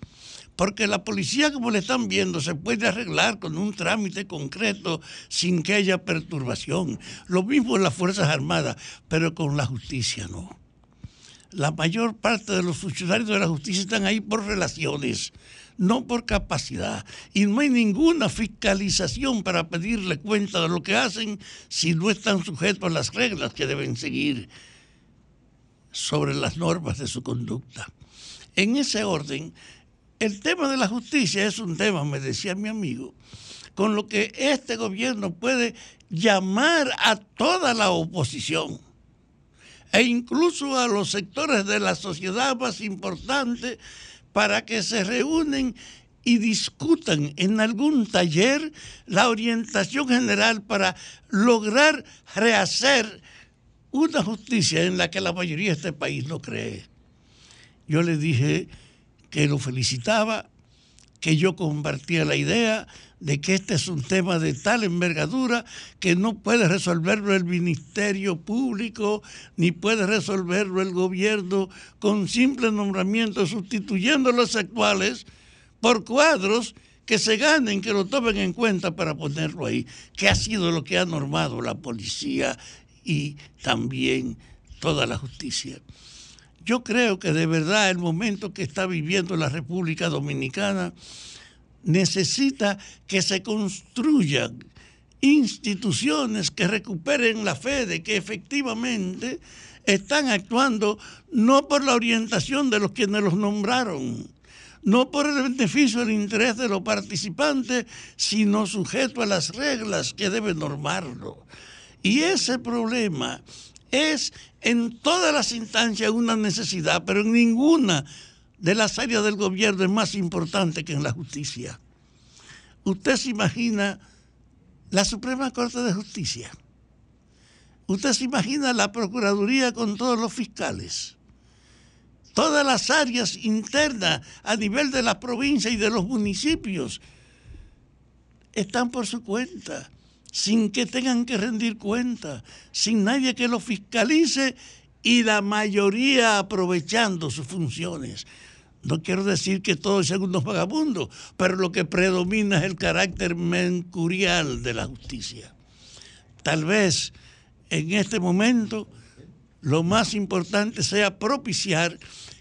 Porque la policía, como le están viendo, se puede arreglar con un trámite concreto sin que haya perturbación. Lo mismo en las Fuerzas Armadas, pero con la justicia no. La mayor parte de los funcionarios de la justicia están ahí por relaciones, no por capacidad. Y no hay ninguna fiscalización para pedirle cuenta de lo que hacen si no están sujetos a las reglas que deben seguir sobre las normas de su conducta. En ese orden, el tema de la justicia es un tema, me decía mi amigo, con lo que este gobierno puede llamar a toda la oposición e incluso a los sectores de la sociedad más importantes para que se reúnen y discutan en algún taller la orientación general para lograr rehacer una justicia en la que la mayoría de este país no cree. Yo le dije que lo felicitaba, que yo compartía la idea de que este es un tema de tal envergadura que no puede resolverlo el Ministerio Público ni puede resolverlo el gobierno con simple nombramiento sustituyendo los actuales por cuadros que se ganen, que lo tomen en cuenta para ponerlo ahí, que ha sido lo que ha normado la policía y también toda la justicia. Yo creo que de verdad el momento que está viviendo la República Dominicana necesita que se construyan instituciones que recuperen la fe de que efectivamente están actuando no por la orientación de los quienes los nombraron, no por el beneficio del interés de los participantes, sino sujeto a las reglas que deben normarlo. Y ese problema es en todas las instancias una necesidad, pero en ninguna de las áreas del gobierno es más importante que en la justicia. Usted se imagina la Suprema Corte de Justicia. Usted se imagina la Procuraduría con todos los fiscales. Todas las áreas internas a nivel de la provincia y de los municipios están por su cuenta sin que tengan que rendir cuenta, sin nadie que lo fiscalice y la mayoría aprovechando sus funciones. No quiero decir que todos sean unos vagabundos, pero lo que predomina es el carácter mercurial de la justicia. Tal vez en este momento lo más importante sea propiciar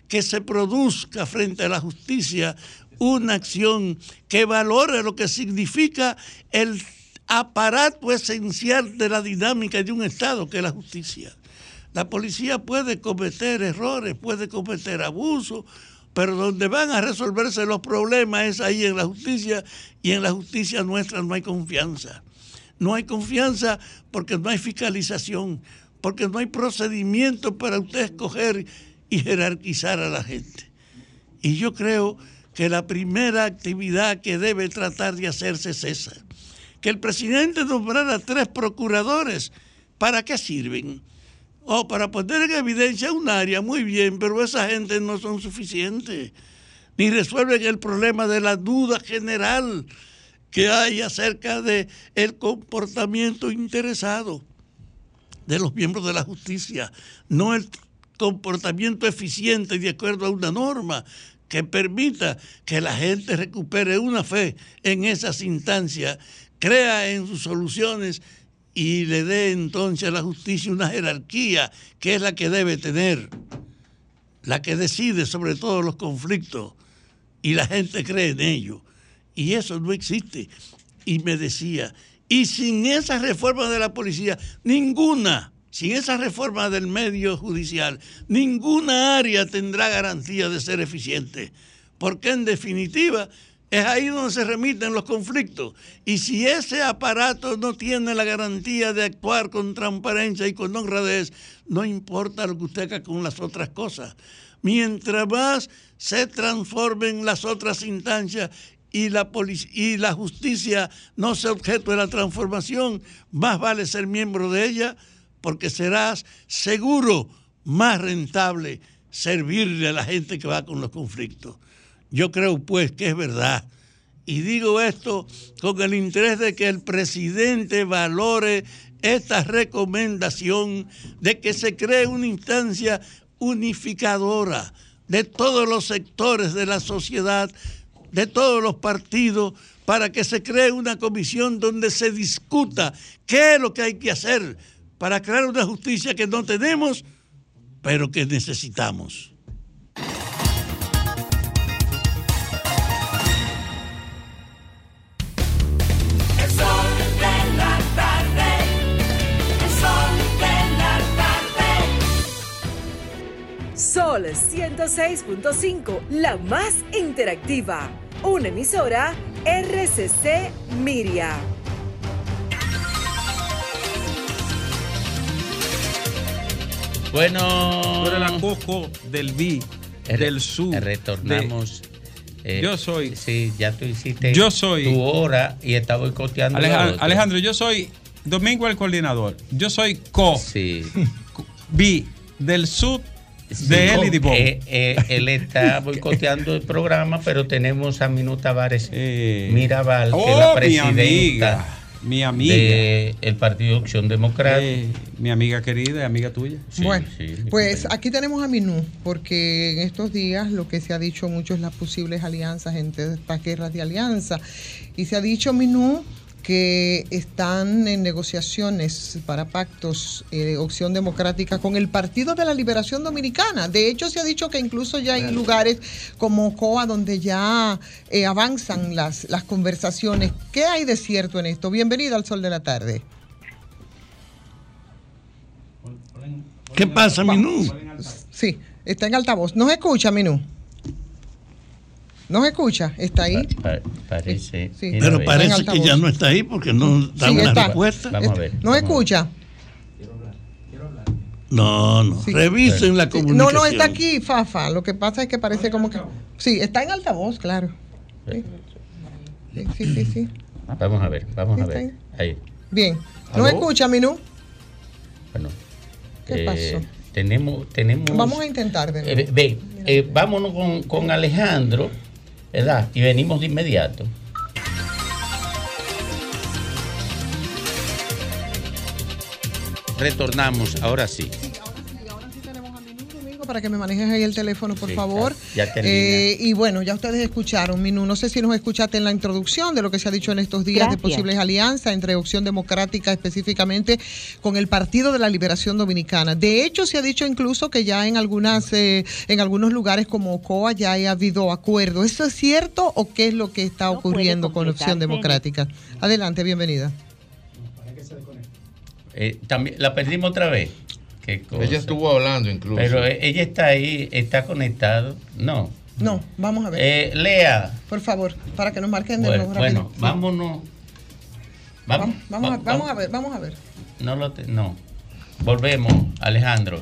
que se produzca frente a la justicia una acción que valore lo que significa el aparato esencial de la dinámica de un Estado, que es la justicia. La policía puede cometer errores, puede cometer abusos, pero donde van a resolverse los problemas es ahí en la justicia y en la justicia nuestra no hay confianza. No hay confianza porque no hay fiscalización, porque no hay procedimiento para usted escoger y jerarquizar a la gente. Y yo creo que la primera actividad que debe tratar de hacerse es esa que el presidente nombrara tres procuradores. ¿Para qué sirven? O para poner en evidencia un área, muy bien, pero esa gente no son suficientes. Ni resuelven el problema de la duda general que hay acerca de comportamiento interesado de los miembros de la justicia, no el comportamiento eficiente de acuerdo a una norma que permita que la gente recupere una fe en esas instancias crea en sus soluciones y le dé entonces a la justicia una jerarquía que es la que debe tener, la que decide sobre todos los conflictos y la gente cree en ello. Y eso no existe. Y me decía, y sin esa reforma de la policía, ninguna, sin esa reforma del medio judicial, ninguna área tendrá garantía de ser eficiente. Porque en definitiva, es ahí donde se remiten los conflictos. Y si ese aparato no tiene la garantía de actuar con transparencia y con honradez, no importa lo que usted haga con las otras cosas. Mientras más se transformen las otras instancias y la, justicia no sea objeto de la transformación, más vale ser miembro de ella porque serás seguro más rentable servirle a la gente que va con los conflictos. Yo creo pues que es verdad. Y digo esto con el interés de que el presidente valore esta recomendación de que se cree una instancia unificadora de todos los sectores de la sociedad de todos los partidos para que se cree una comisión donde se discuta qué es lo que hay que hacer para crear una justicia que no tenemos, pero que necesitamos. Sol 106.5, la más interactiva. Una emisora RCC Miria. Bueno. Tú eres la coco del B, del sur. Retornamos. eh, Yo soy- Sí, ya tú hiciste. Yo soy- Tu hora y está boicoteando. la Aleja- otra. Alejandro, yo soy Domingo el coordinador. Yo soy co. Sí. B del sur de él y de. Eh, eh, él está boicoteando el programa, pero tenemos a Minú Tavares Mirabal, que es Oh, la mi presidenta amiga, mi amiga. del Partido Acción Democrática. Eh, mi amiga querida y amiga tuya. bueno, pues aquí tenemos a Minú, porque en estos días lo que se ha dicho mucho es las posibles alianzas entre estas guerras de alianza. Y se ha dicho, Minú, que están en negociaciones para pactos eh, opción democrática con el Partido de la Liberación Dominicana. De hecho, se ha dicho que incluso ya hay lugares como COA donde ya eh, avanzan las, las conversaciones. ¿Qué hay de cierto en esto? Bienvenida al Sol de la Tarde. ¿Qué pasa, Minú? Sí, está en altavoz. ¿Nos escucha, Minú? ¿Nos escucha? ¿Está ahí? Pa- parece. Sí. Pero parece que ya no está ahí porque no da Sí, una está. respuesta. Vamos a ver. ¿Nos escucha? No, no. Sí. Revisen la comunicación. No, no, está aquí, Fafa. Lo que pasa es que parece como que... Sí, está en altavoz, claro. Sí, sí, sí. sí, sí. Vamos a ver, vamos a ver. Ahí. Bien. ¿Nos escucha, Minú? Bueno. ¿Qué eh, pasó? Tenemos, tenemos. Vamos a intentar de nuevo. Eh, ve, eh, vámonos con, con Alejandro, ¿verdad? Y venimos de inmediato. Retornamos, ahora sí. Para que me manejes ahí el teléfono, por Sí, favor. ya- ya Eh, y bueno, ya ustedes escucharon, Minú. No sé si nos escuchaste en la introducción de lo que se ha dicho en estos días de posibles alianzas entre Opción Democrática específicamente con el Partido de la Liberación Dominicana. De hecho, se ha dicho incluso que ya en algunas, eh, en algunos lugares como Ocoa ya ha habido acuerdo. ¿Eso es cierto o qué es lo que está ocurriendo con Opción. Democrática? Adelante, bienvenida. Eh, también, la perdimos otra vez. Qué cosa. Ella estuvo hablando incluso. Pero eh, ella está ahí, está conectado. No. No, vamos a ver. Eh, Lea. Por favor, para que nos marquen de Bueno, nuevo bueno, rápido. vámonos. Vamos, Vamos, a, va- vamos a ver, vamos a ver. No lo te- no. Volvemos, Alejandro.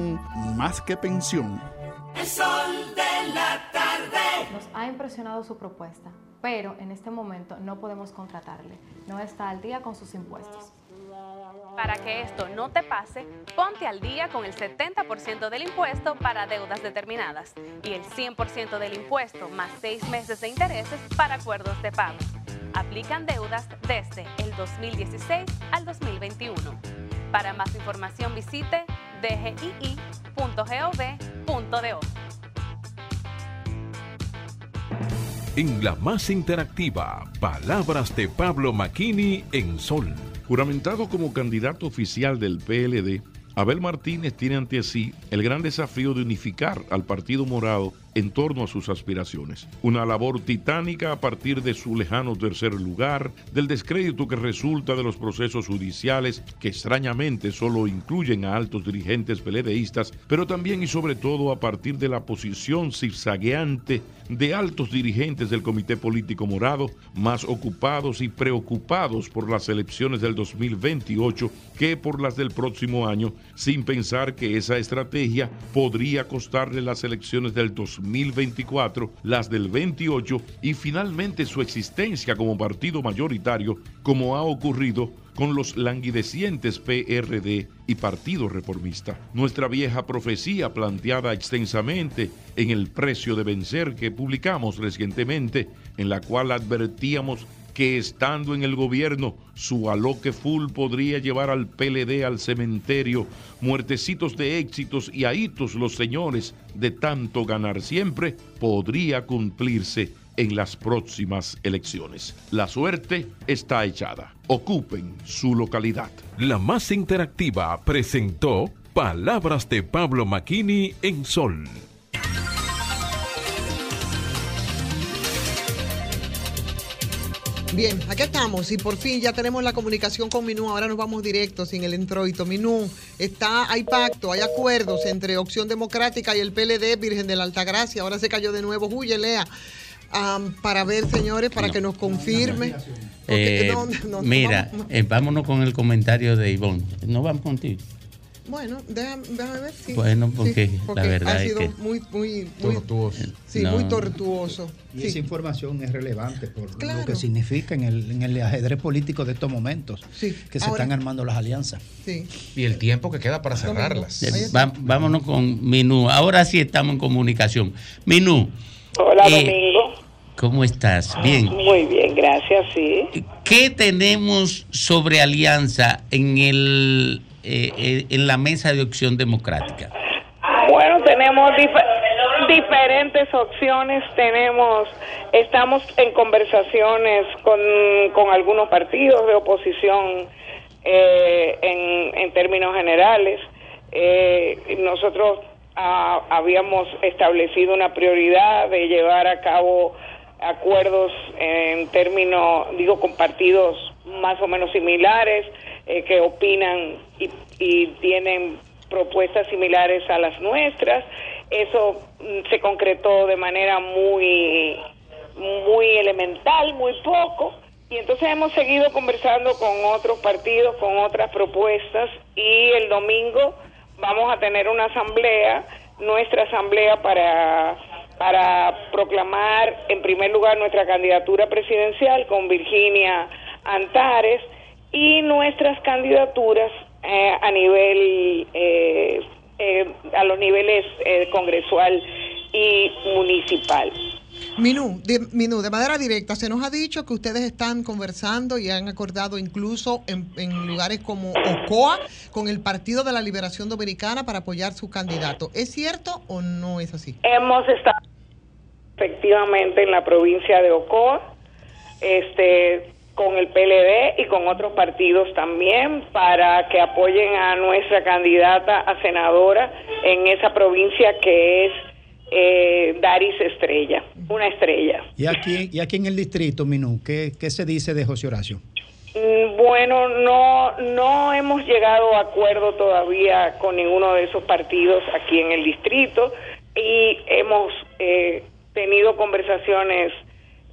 más que pensión. El sol de la tarde. Nos ha impresionado su propuesta, pero en este momento no podemos contratarle. No está al día con sus impuestos. Para que esto no te pase, ponte al día con el 70% del impuesto para deudas determinadas y el 100% del impuesto más seis meses de intereses para acuerdos de pago. Aplican deudas desde el 2016 al 2021. Para más información visite dgii.gov.do. En la más interactiva, palabras de Pablo Maquini en Sol. Juramentado como candidato oficial del PLD, Abel Martínez tiene ante sí el gran desafío de unificar al Partido Morado en torno a sus aspiraciones. Una labor titánica a partir de su lejano tercer lugar, del descrédito que resulta de los procesos judiciales que extrañamente solo incluyen a altos dirigentes peledeístas, pero también y sobre todo a partir de la posición zigzagueante de altos dirigentes del Comité Político Morado, más ocupados y preocupados por las elecciones del 2028 que por las del próximo año, sin pensar que esa estrategia podría costarle las elecciones del 2024, las del 28 y finalmente su existencia como partido mayoritario, como ha ocurrido con los languidecientes PRD y Partido Reformista. Nuestra vieja profecía planteada extensamente en el precio de vencer que publicamos recientemente, en la cual advertíamos que estando en el gobierno su aloque full podría llevar al PLD al cementerio, muertecitos de éxitos y ahitos los señores de tanto ganar siempre, podría cumplirse en las próximas elecciones. La suerte está echada. Ocupen su localidad. La más interactiva presentó Palabras de Pablo Maquini en Sol. Bien, aquí estamos y por fin ya tenemos la comunicación con Minú. Ahora nos vamos directo sin el introito. Minú, está, hay pacto, hay acuerdos entre Opción Democrática y el PLD Virgen de la Altagracia. Ahora se cayó de nuevo. Huye, Lea. Am, para ver, señores, para que nos confirme. Eh, no, no, mira, vamos- eh, vámonos con el comentario de Ivonne. No vamos contigo. Bueno, déjame, déjame ver. Sí, Bueno, porque sí, la verdad ha es sido que- muy, muy, muy Sí, No. muy tortuoso. Y Sí. esa información es relevante por lo Claro. que significa en el, en el ajedrez político de estos momentos, que se Ahora- están armando las alianzas. Sí. Y el tiempo que queda para cerrarlas. Va- vámonos con Minú. Ahora sí estamos en comunicación. Minú. Hola, eh, Domingo. ¿Cómo estás? Bien. Muy bien, gracias, sí. ¿Qué tenemos sobre alianza en el eh, eh, en la mesa de opción democrática? Bueno, tenemos dife- diferentes opciones, tenemos, estamos en conversaciones con, con algunos partidos de oposición eh, en, en términos generales. Eh, nosotros ah, habíamos establecido una prioridad de llevar a cabo acuerdos en términos, digo, con partidos más o menos similares, eh, que opinan y, y tienen propuestas similares a las nuestras. Eso mm, se concretó de manera muy, muy elemental, muy poco. Y entonces hemos seguido conversando con otros partidos, con otras propuestas y el domingo vamos a tener una asamblea, nuestra asamblea para, para proclamar en primer lugar nuestra candidatura presidencial con Virginia Antares y nuestras candidaturas eh, a nivel, eh, eh, a los niveles eh, congresual y municipal. Minú de, Minú, de manera directa, se nos ha dicho que ustedes están conversando y han acordado incluso en, en lugares como Ocoa con el Partido de la Liberación Dominicana para apoyar su candidato. ¿Es cierto o no es así? Hemos estado efectivamente en la provincia de Ocoa, este, con el PLD y con otros partidos también para que apoyen a nuestra candidata a senadora en esa provincia que es eh, Daris Estrella, una estrella. Y aquí, y aquí en el distrito, Minú, ¿qué, qué se dice de José Horacio? Mm, Bueno, no, no hemos llegado a acuerdo todavía con ninguno de esos partidos aquí en el distrito y hemos eh, tenido conversaciones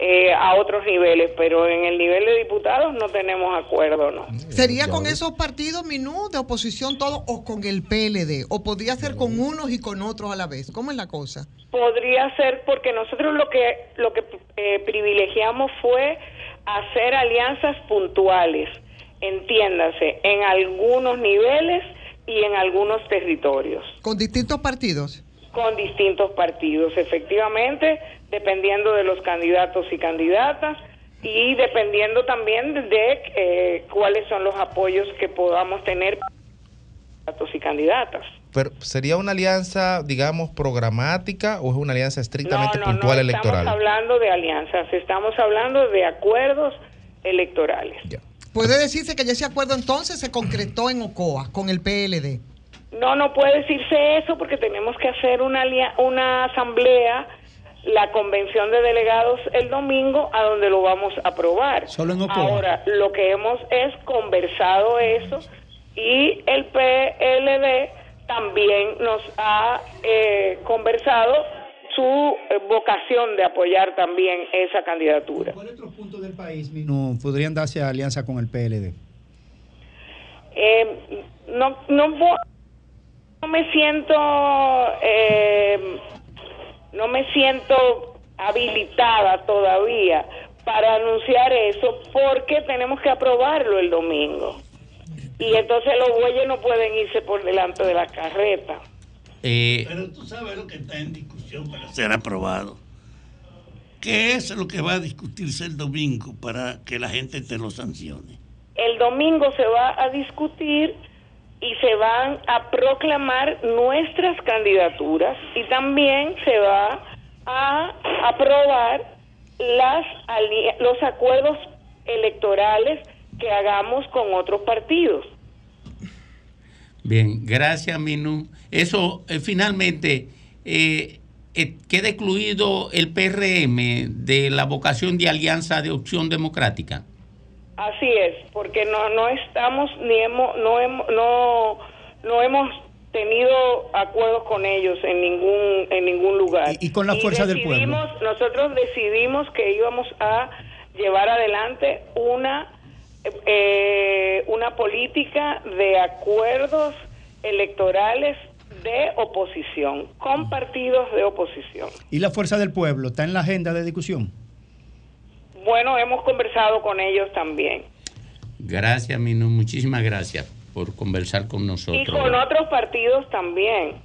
eh, a otros niveles, pero en el nivel de diputados no tenemos acuerdo, ¿no? ¿Sería con esos partidos Minú de oposición todo o con el PLD? ¿O podría ser con unos y con otros a la vez? ¿Cómo es la cosa? Podría ser porque nosotros lo que lo que eh, privilegiamos fue hacer alianzas puntuales, entiéndase, en algunos niveles y en algunos territorios, ¿Con distintos partidos? con distintos partidos, efectivamente, dependiendo de los candidatos y candidatas y dependiendo también de eh, cuáles son los apoyos que podamos tener candidatos y candidatas. pero ¿sería una alianza, digamos, programática o es una alianza estrictamente no, no, puntual no, electoral? Estamos hablando de alianzas, estamos hablando de acuerdos electorales. Puede decirse que ya ese acuerdo entonces se concretó en Ocoa con el PLD. No, no puede decirse eso porque tenemos que hacer una, una asamblea, la convención de delegados el domingo, a donde lo vamos a aprobar. Solo en Ocoa. Ahora, lo que hemos es conversado eso y el PLD también nos ha eh, conversado su eh, vocación de apoyar también esa candidatura. puntos del país no podrían darse alianza con el PLD? Eh, no, no, no me siento, eh, no me siento habilitada todavía para anunciar eso porque tenemos que aprobarlo el domingo. Y entonces los bueyes no pueden irse por delante de la carreta. Eh, Pero tú sabes lo que está en discusión para ser aprobado. ¿Qué es lo que va a discutirse el domingo para que la gente te lo sancione? El domingo se va a discutir y se van a proclamar nuestras candidaturas y también se va a aprobar las los acuerdos electorales que hagamos con otros partidos. Bien, gracias, Minú. Eso, eh, finalmente, eh, eh, queda excluido el PRM de la vocación de alianza de opción democrática. Así es, porque no no estamos ni hemos no hemos no no hemos tenido acuerdos con ellos en ningún en ningún lugar. Y- y con la fuerza del pueblo. Nosotros decidimos que íbamos a llevar adelante una eh, una política de acuerdos electorales de oposición con partidos de oposición. ¿Y la fuerza del pueblo está en la agenda de discusión? Bueno, hemos conversado con ellos también. Gracias, Minú. Muchísimas gracias por conversar con Y nosotros. con otros partidos también.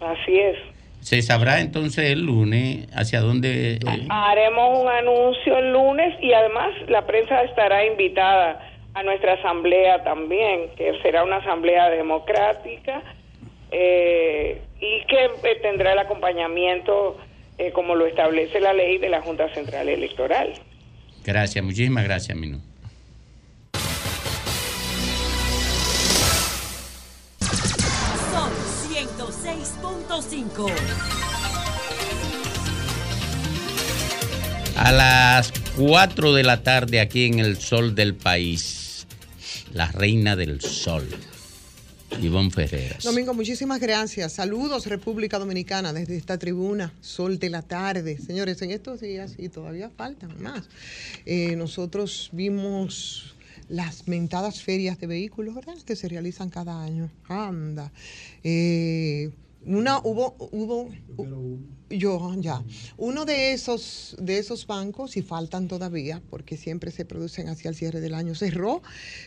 Así es. Se sabrá entonces el lunes hacia dónde... eh, Haremos un anuncio el lunes y además la prensa estará invitada a nuestra asamblea también, que será una asamblea democrática eh, y que eh, tendrá el acompañamiento, eh, como lo establece la ley de la Junta Central Electoral. Gracias, muchísimas gracias, Minú. Son 106.5. A las 4 de la tarde aquí en el sol del país, la reina del sol, Ivonne Ferreras. Domingo, muchísimas gracias. Saludos, República Dominicana, desde esta tribuna, sol de la tarde. Señores, en estos días, y todavía faltan más, eh, nosotros vimos las mentadas ferias de vehículos, ¿verdad? Que se realizan cada año. Anda. Eh, una hubo, hubo, yo ya. Uno de esos, de esos bancos, y faltan todavía, porque siempre se producen hacia el cierre del año, cerró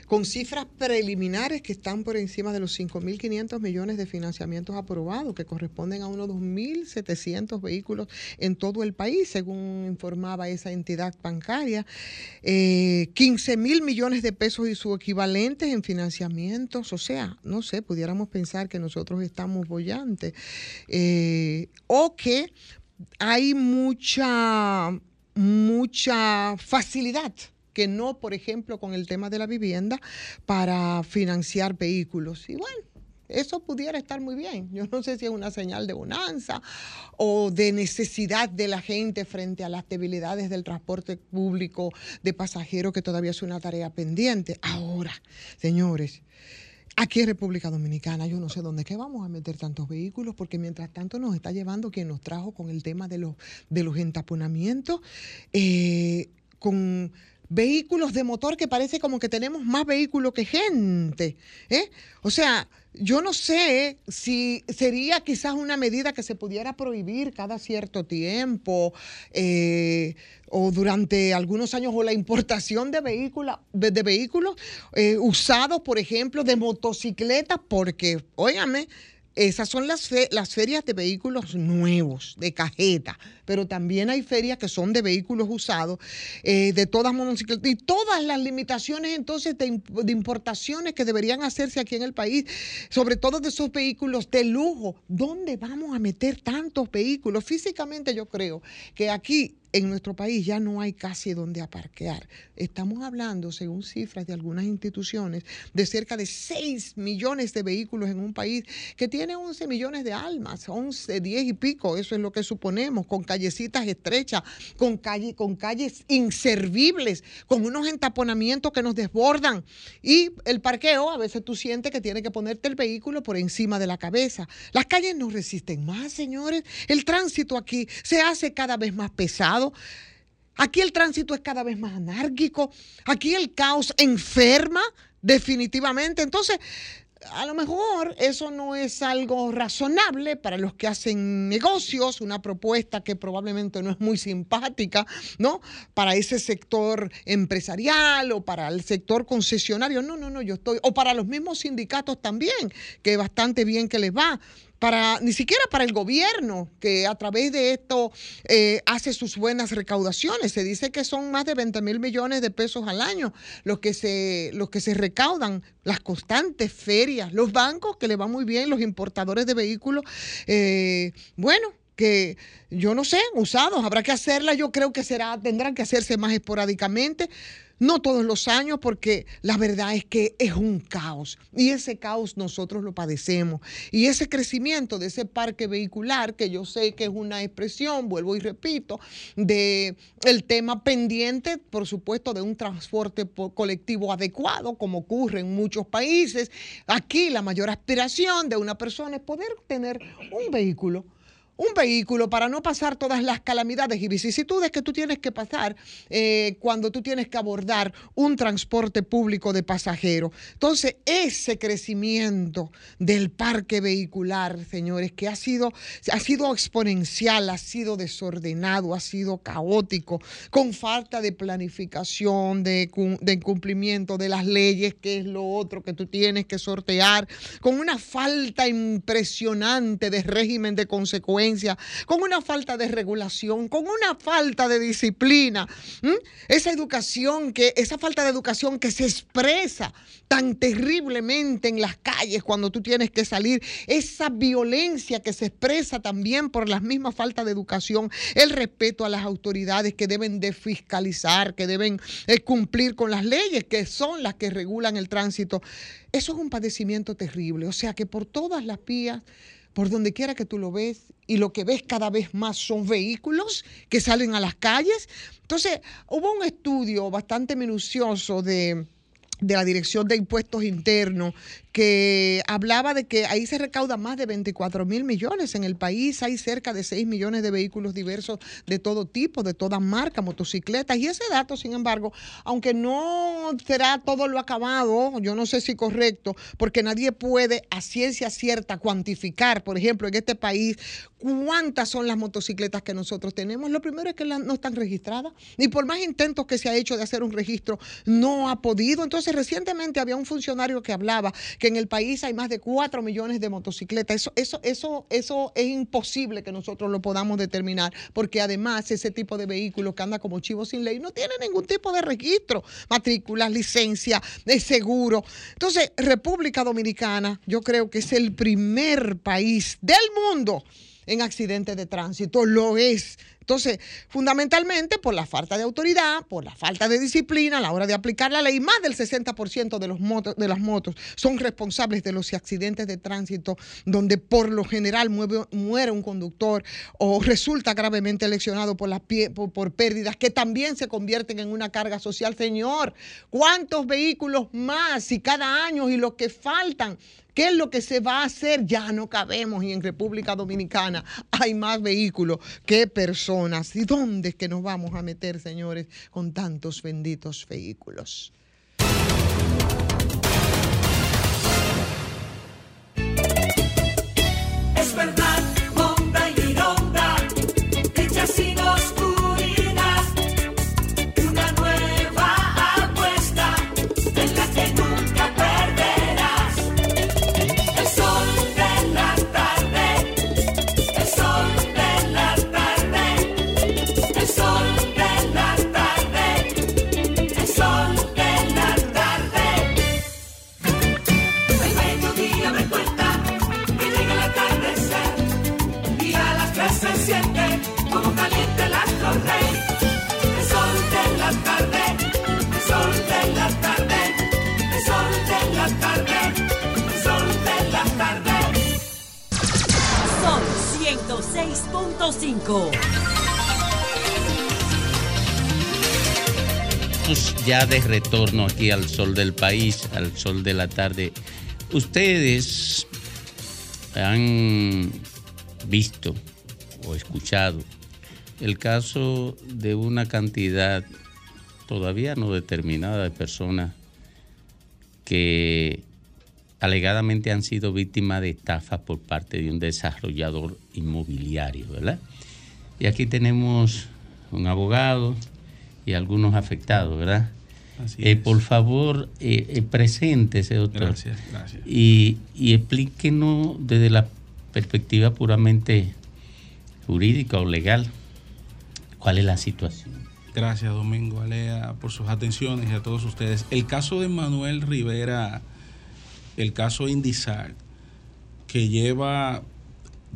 con cifras preliminares que están por encima de los 5.500 millones de financiamientos aprobados, que corresponden a unos 2.700 vehículos en todo el país, según informaba esa entidad bancaria. Eh, 15 mil millones de pesos y su equivalente en financiamientos, o sea, no sé, pudiéramos pensar que nosotros estamos bollantes, eh, o que hay mucha, mucha facilidad que no, por ejemplo, con el tema de la vivienda para financiar vehículos. Y bueno, eso pudiera estar muy bien. Yo no sé si es una señal de bonanza o de necesidad de la gente frente a las debilidades del transporte público de pasajeros, que todavía es una tarea pendiente. Ahora, señores, Aquí en República Dominicana, yo no sé dónde es que vamos a meter tantos vehículos, porque mientras tanto nos está llevando quien nos trajo con el tema de los, de los entaponamientos, eh, con vehículos de motor que parece como que tenemos más vehículos que gente. ¿eh? O sea, yo no sé si sería quizás una medida que se pudiera prohibir cada cierto tiempo eh, o durante algunos años o la importación de vehículos, de, vehículos eh, usados, por ejemplo, de motocicletas, porque, óigame, esas son las, las ferias de vehículos nuevos, de cajeta. pero también hay ferias que son de vehículos usados, eh, de todas motocicletas, y todas las limitaciones entonces de importaciones que deberían hacerse aquí en el país, sobre todo de esos vehículos de lujo. ¿Dónde vamos a meter tantos vehículos? Físicamente yo creo que aquí en nuestro país ya no hay casi donde aparquear. Estamos hablando, según cifras de algunas instituciones, de cerca de 6 millones de vehículos en un país que tiene 11 millones de almas, 11, 10 y pico, eso es lo que suponemos, con callecitas estrechas, con, con calles inservibles, con unos entaponamientos que nos desbordan. Y el parqueo, a veces tú sientes que tiene que ponerte el vehículo por encima de la cabeza. Las calles no resisten más, señores. El tránsito aquí se hace cada vez más pesado. Aquí el tránsito es cada vez más anárquico. Aquí el caos enferma definitivamente. Entonces, a lo mejor eso no es algo razonable para los que hacen negocios, una propuesta que probablemente no es muy simpática, ¿no? Para ese sector empresarial o para el sector concesionario. No, no, no, yo estoy, o para los mismos sindicatos también, que bastante bien que les va para ni siquiera para el gobierno, que a través de esto eh, hace sus buenas recaudaciones. Se dice que son más de 20 mil millones de pesos al año los que se, los que se recaudan, las constantes ferias, los bancos que le va muy bien, los importadores de vehículos. eh, bueno, que yo no sé, usados, habrá que hacerla, yo creo que será, tendrán que hacerse más esporádicamente. No todos los años, porque la verdad es que es un caos y ese caos nosotros lo padecemos. Y ese crecimiento de ese parque vehicular, que yo sé que es una expresión, vuelvo y repito, de el tema pendiente, por supuesto, de un transporte po- colectivo adecuado, como ocurre en muchos países. Aquí la mayor aspiración de una persona es poder tener un vehículo un vehículo para no pasar todas las calamidades y vicisitudes que tú tienes que pasar eh, cuando tú tienes que abordar un transporte público de pasajeros. Entonces, ese crecimiento del parque vehicular, señores, que ha sido, ha sido exponencial, ha sido desordenado, ha sido caótico, con falta de planificación, de, de cumplimiento de las leyes, que es lo otro que tú tienes que sortear, con una falta impresionante de régimen de con una falta de regulación, con una falta de disciplina. Esa educación que, esa falta de educación que se expresa tan terriblemente en las calles cuando tú tienes que salir, esa violencia que se expresa también por la misma falta de educación, el respeto a las autoridades que deben de fiscalizar, que deben eh, cumplir con las leyes que son las que regulan el tránsito. Eso es un padecimiento terrible. O sea que por todas las vías, por donde quiera que tú lo ves, y lo que ves cada vez más son vehículos que salen a las calles. Entonces, hubo un estudio bastante minucioso de de la Dirección de Impuestos Internos, que hablaba de que ahí se recauda más de 24 mil millones en el país, hay cerca de 6 millones de vehículos diversos de todo tipo, de toda marca, motocicletas, y ese dato, sin embargo, aunque no será todo lo acabado, yo no sé si correcto, porque nadie puede a ciencia cierta cuantificar, por ejemplo, en este país, cuántas son las motocicletas que nosotros tenemos. Lo primero es que no están registradas, y por más intentos que se ha hecho de hacer un registro, no ha podido. Entonces, recientemente había un funcionario que hablaba que en el país hay más de 4 millones de motocicletas. Eso, eso, eso, eso es imposible que nosotros lo podamos determinar, porque además ese tipo de vehículos que anda como chivo sin ley no tiene ningún tipo de registro, matrículas, licencia, de seguro. Entonces, República Dominicana, yo creo que es el primer país del mundo en accidentes de tránsito, lo es. Entonces, fundamentalmente por la falta de autoridad, por la falta de disciplina a la hora de aplicar la ley, más del 60% de, los de las motos son responsables de los accidentes de tránsito donde por lo general muere un conductor o resulta gravemente lesionado por, las pie- por, por pérdidas que también se convierten en una carga social. Señor, ¿cuántos vehículos más y cada año y los que faltan? ¿Qué es lo que se va a hacer? Ya no cabemos y en República Dominicana hay más vehículos que personas. ¿Y dónde es que nos vamos a meter, señores, con tantos benditos vehículos? 106.5. Estamos ya de retorno aquí al sol del país, al sol de la tarde. Ustedes han visto o escuchado el caso de una cantidad todavía no determinada de personas que alegadamente han sido víctimas de estafa por parte de un desarrollador inmobiliario, ¿verdad? Y aquí tenemos un abogado y algunos afectados, ¿verdad? Así Eh, es. por favor, eh, eh, preséntese, doctor. Gracias, gracias. Y, y explíquenos desde la perspectiva puramente jurídica o legal cuál es la situación. Gracias, Domingo Alea, por sus atenciones y a todos ustedes. El caso de Manuel Rivera, el caso Indizar, que lleva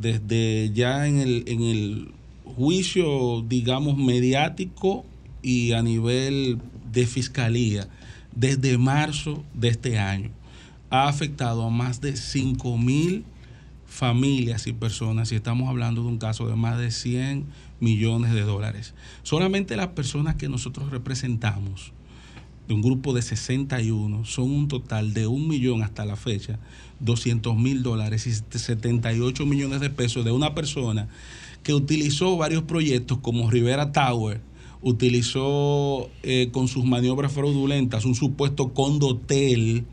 desde ya en el, en el juicio, digamos, mediático y a nivel de fiscalía, desde marzo de este año, ha afectado a más de 5 mil familias y personas y estamos hablando de un caso de más de 100 millones de dólares. Solamente las personas que nosotros representamos, de un grupo de 61, son un total de un millón hasta la fecha, 200 mil dólares y 78 millones de pesos de una persona que utilizó varios proyectos como Rivera Tower, utilizó eh, con sus maniobras fraudulentas un supuesto condotel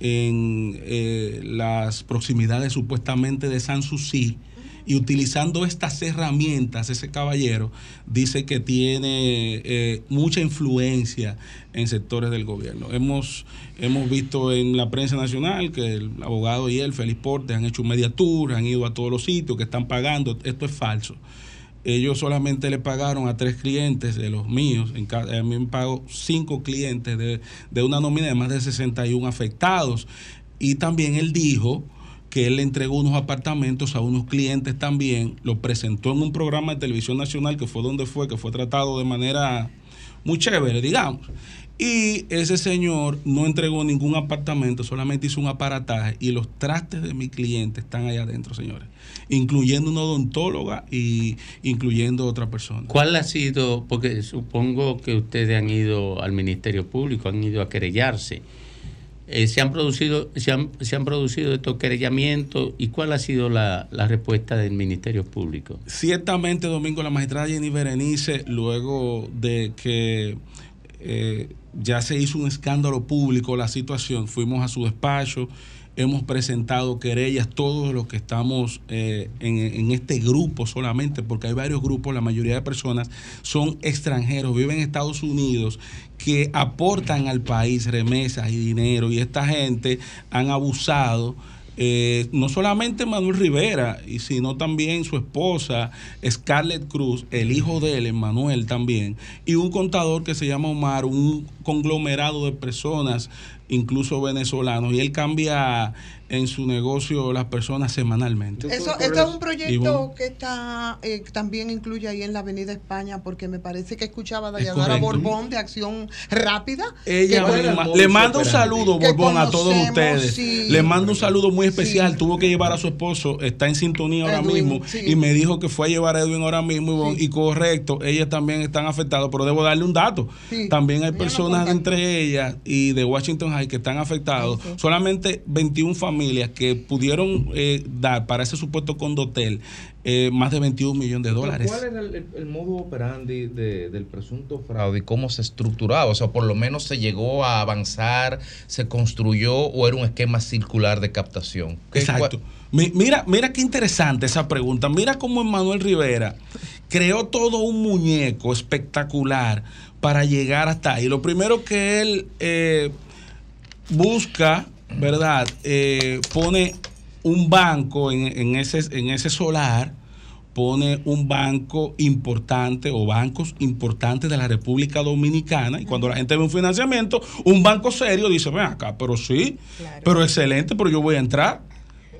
en eh, las proximidades supuestamente de Sanssouci y utilizando estas herramientas, ese caballero dice que tiene eh, mucha influencia en sectores del gobierno. Hemos, hemos visto en la prensa nacional que el abogado y él, Félix Porte, han hecho un media tour, han ido a todos los sitios que están pagando. Esto es falso. Ellos solamente le pagaron a tres clientes de los míos. En a mí me pago cinco clientes de, de una nómina de más de 61 afectados. Y también él dijo que él entregó unos apartamentos a unos clientes también. Lo presentó en un programa de televisión nacional que fue donde fue, que fue tratado de manera muy chévere, digamos. Y ese señor no entregó ningún apartamento, solamente hizo un aparataje y los trastes de mi cliente están allá adentro, señores, incluyendo una odontóloga y incluyendo otra persona. ¿Cuál ha sido, porque supongo que ustedes han ido al Ministerio Público, han ido a querellarse, eh, se, han producido, se, han, se han producido estos querellamientos y cuál ha sido la, la respuesta del Ministerio Público? Ciertamente, Domingo, la magistrada Jenny Berenice, luego de que eh, ya se hizo un escándalo público la situación, fuimos a su despacho, hemos presentado querellas, todos los que estamos eh, en, en este grupo solamente, porque hay varios grupos, la mayoría de personas son extranjeros, viven en Estados Unidos, que aportan al país remesas y dinero, y esta gente han abusado eh, no solamente Manuel Rivera, y sino también su esposa, Scarlett Cruz, el hijo de él, Manuel también, y un contador que se llama Omar, un conglomerado de personas, incluso venezolanos, y él cambia en su negocio las personas semanalmente. Eso, esto es un proyecto que está eh, también incluye ahí en la Avenida España, porque me parece que escuchaba a Es Dayanara correcto. Borbón de Acción Rápida. Ella que- le mando un saludo, Borbón, a todos ustedes. sí. Le mando un saludo muy especial. Tuvo que llevar a su esposo, está en sintonía ahora Edwin, mismo. sí. Y me dijo que fue a llevar a Edwin ahora mismo. Y correcto, ellas también están afectadas, pero debo darle un dato. Sí. También hay Ella personas entre ellas y de Washington High que están afectados. Solamente 21 familias que pudieron eh, dar para ese supuesto condotel eh, más de 21 millones de dólares. ¿Cuál era el, el- el modo operandi de- del presunto fraude y cómo se estructuraba? O sea, por lo menos se llegó a avanzar, se construyó o era un esquema circular de captación. ¿Qué- Exacto. Mi- Mira, mira qué interesante esa pregunta. Mira cómo Emanuel Rivera creó todo un muñeco espectacular para llegar hasta ahí. Lo primero que él eh, busca, ¿verdad? Eh, pone un banco en, en ese, en ese solar, pone un banco importante o bancos importantes de la República Dominicana. Y cuando la gente ve un financiamiento, un banco serio dice, ven acá, pero sí, pero excelente, pero yo voy a entrar.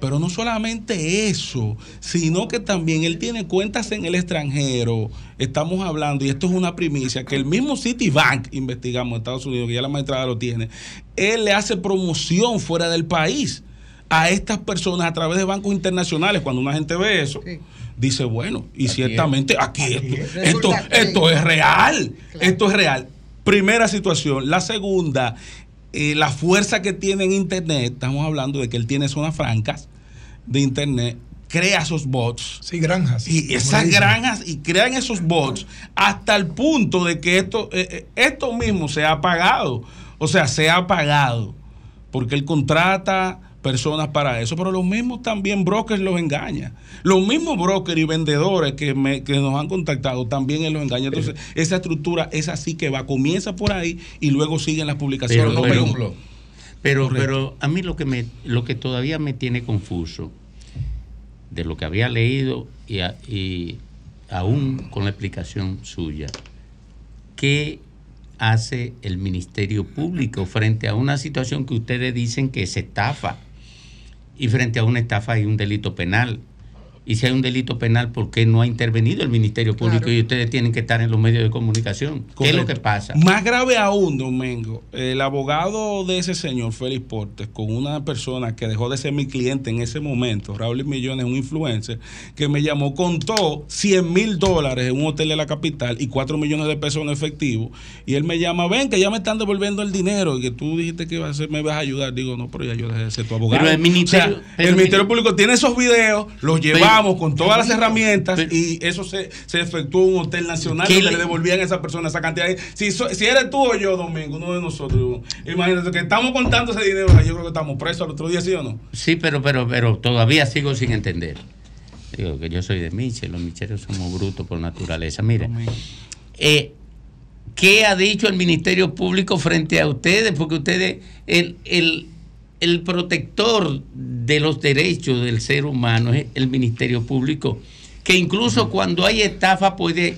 Pero no solamente eso, sino que también él tiene cuentas en el extranjero. Estamos hablando, y esto es una primicia, que el mismo Citibank, investigamos en Estados Unidos, que ya la magistrada lo tiene, él le hace promoción fuera del país a estas personas a través de bancos internacionales. Cuando una gente ve eso, dice, bueno, y ciertamente aquí esto, esto es real, esto es real. Primera situación. La segunda, eh, la fuerza que tiene en Internet, estamos hablando de que él tiene zonas francas de Internet, crea esos bots. Sí, granjas. Y esas granjas y crean esos bots hasta el punto de que esto, eh, eh, esto mismo se ha pagado. O sea, se ha pagado. Porque él contrata personas para eso, pero los mismos también brokers los engaña. Los mismos brokers y vendedores que, me- que nos han contactado también él los engaña. Entonces, esa estructura es así que va, comienza por ahí y luego siguen las publicaciones. Pero, pero- pero, a mí lo que me lo que todavía me tiene confuso de lo que había leído y, a- y aún con la explicación suya, ¿qué hace el Ministerio Público frente a una situación que ustedes dicen que es estafa? Y frente a una estafa hay un delito penal. Y si hay un delito penal, ¿por qué no ha intervenido el Ministerio Público y ustedes tienen que estar en los medios de comunicación? ¿Qué es lo que pasa? Más grave aún, Domingo, el abogado de ese señor, Félix Portes, con una persona que dejó de ser mi cliente en ese momento, Raúl Millones, un influencer, que me llamó, contó 100 mil dólares en un hotel de la capital y 4 millones de pesos en efectivo. Y él me llama, ven, que ya me están devolviendo el dinero y que tú dijiste que iba a me vas a ayudar. Digo, no, pero ya yo dejé de ser tu abogado. Pero el ministerio- O sea, pero el mi- Ministerio Público tiene esos videos, los Pero- con todas las herramientas y eso se, se efectuó en un hotel nacional ¿Qué donde le- devolvían a esa persona esa cantidad. Si, so- si eres tú o yo, Domingo, uno de nosotros, imagínate que estamos contando ese dinero, yo creo que estamos presos al otro día, ¿sí o no? Sí, pero, pero, pero todavía sigo sin entender. Digo que yo soy de Michel, los micheros somos brutos por naturaleza. Mira, eh, ¿qué ha dicho el Ministerio Público frente a ustedes? Porque ustedes, el, el, el protector de los derechos del ser humano es el Ministerio Público, que incluso cuando hay estafa puede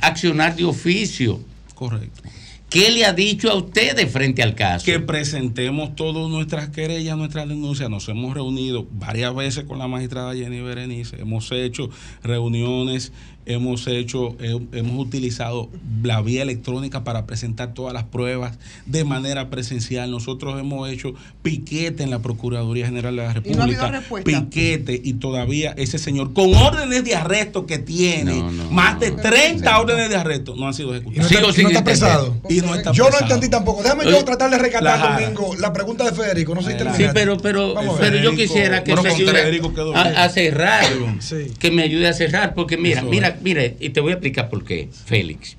accionar de oficio. Correcto. ¿Qué le ha dicho a ustedes frente al caso? Que presentemos todas nuestras querellas, nuestras denuncias. Nos hemos reunido varias veces con la magistrada Jenny Berenice. Hemos hecho reuniones, hemos hecho, he- hemos utilizado la vía electrónica para presentar todas las pruebas de manera presencial. Nosotros hemos hecho piquete en la Procuraduría General de la Y no ha República. piquete y todavía ese señor, con órdenes de arresto que tiene, más de 30 órdenes de arresto, no han sido ejecutadas. Y no está- y no está apresado. Y no está Yo no entendí tampoco. Déjame yo tratar de rescatar. Domingo, la pregunta de Federico. No sé si Sí, pero, pero, Vamos pero yo quisiera que Bueno, me ayude a, a cerrar, Sí. que me ayude a cerrar, porque mira, Eso mira, mira, y te voy a explicar por qué, Félix.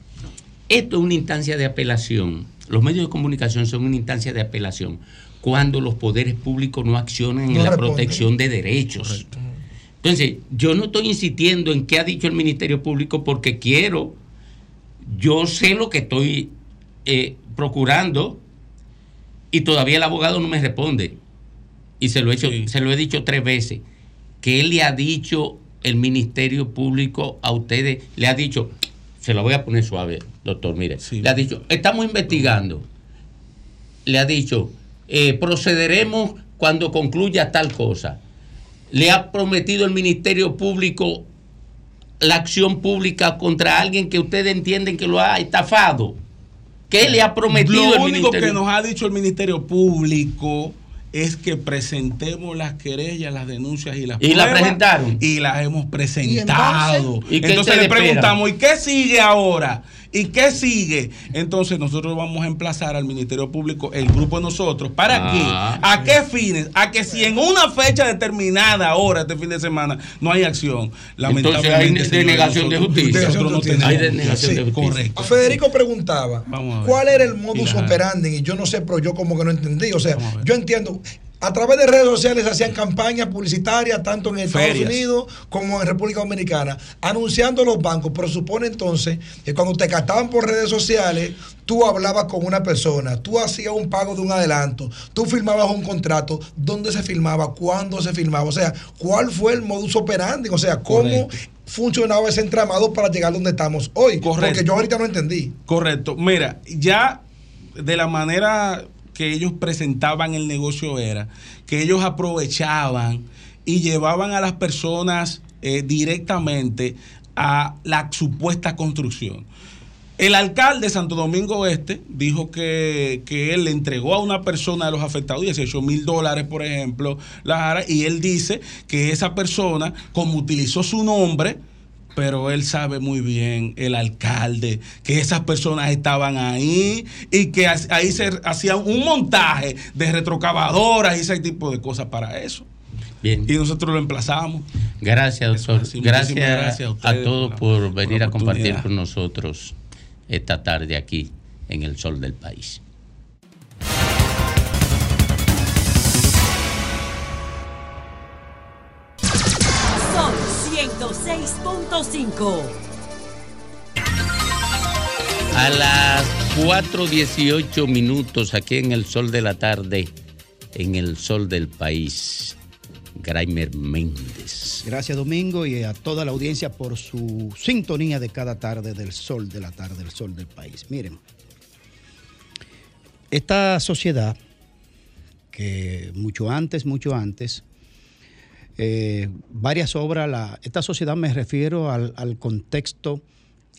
Esto es una instancia de apelación. Los medios de comunicación son una instancia de apelación cuando los poderes públicos no accionan en la protección de derechos. Entonces, yo no estoy insistiendo en qué ha dicho el Ministerio Público porque quiero, yo sé lo que estoy eh, procurando y todavía el abogado no me responde. Y se lo he, hecho, se lo he dicho tres veces. ¿Qué le ha dicho el Ministerio Público a ustedes? Le ha dicho, se lo voy a poner suave, doctor, mire. Le ha dicho, estamos investigando. Le ha dicho, eh, procederemos cuando concluya tal cosa. Le ha prometido el Ministerio Público la acción pública contra alguien que ustedes entienden que lo ha estafado. ¿Qué le ha prometido Lo el único Ministerio? que nos ha dicho el Ministerio Público es que presentemos las querellas, las denuncias y las ¿Y las presentaron? Y las hemos presentado. entonces? ¿Y entonces le preguntamos, ¿y qué sigue ahora? ¿Y qué sigue? Entonces nosotros vamos a emplazar al Ministerio Público, el grupo de nosotros, ¿para Ah. qué? ¿A qué fines? A que si en una fecha determinada, ahora, este fin de semana, no hay acción, Entonces hay lamentablemente, denegación de justicia. nosotros no tenemos- Hay denegación de justicia. Correcto. Federico preguntaba cuál era el modus operandi y yo no sé, pero yo como que no entendí. O sea, yo entiendo. A través de redes sociales hacían campañas publicitarias tanto en Estados Ferias. Unidos como en República Dominicana, anunciando los bancos, pero supone entonces que cuando te captaban por redes sociales, tú hablabas con una persona, tú hacías un pago de un adelanto, tú firmabas un contrato, ¿dónde se firmaba? ¿Cuándo se firmaba? O sea, ¿cuál fue el modus operandi? O sea, ¿cómo Correcto. funcionaba ese entramado para llegar donde estamos hoy? Correcto. Porque yo ahorita no entendí. Correcto. Mira, ya de la manera que ellos presentaban el negocio era que ellos aprovechaban y llevaban a las personas eh, directamente a la supuesta construcción. El alcalde de Santo Domingo Este dijo que, que él le entregó a una persona de los afectados 18 mil dólares, por ejemplo, Lara, y él dice que esa persona, como utilizó su nombre, pero él sabe muy bien, el alcalde, que esas personas estaban ahí y que ahí se hacían un montaje de retrocavadoras y ese tipo de cosas para eso. Bien. Y nosotros lo emplazamos. Gracias, doctor. así. Gracias, a todos por por, venir a compartir con nosotros esta tarde aquí en el sol del país. 106.5. A las 4.18 minutos aquí en el sol de la tarde, en el sol del país, Graimer Méndez. Gracias Domingo y a toda la audiencia por su sintonía de cada tarde del sol de la tarde, del sol del país. Miren, esta sociedad que mucho antes, mucho antes, eh, varias obras, esta sociedad me refiero al, al contexto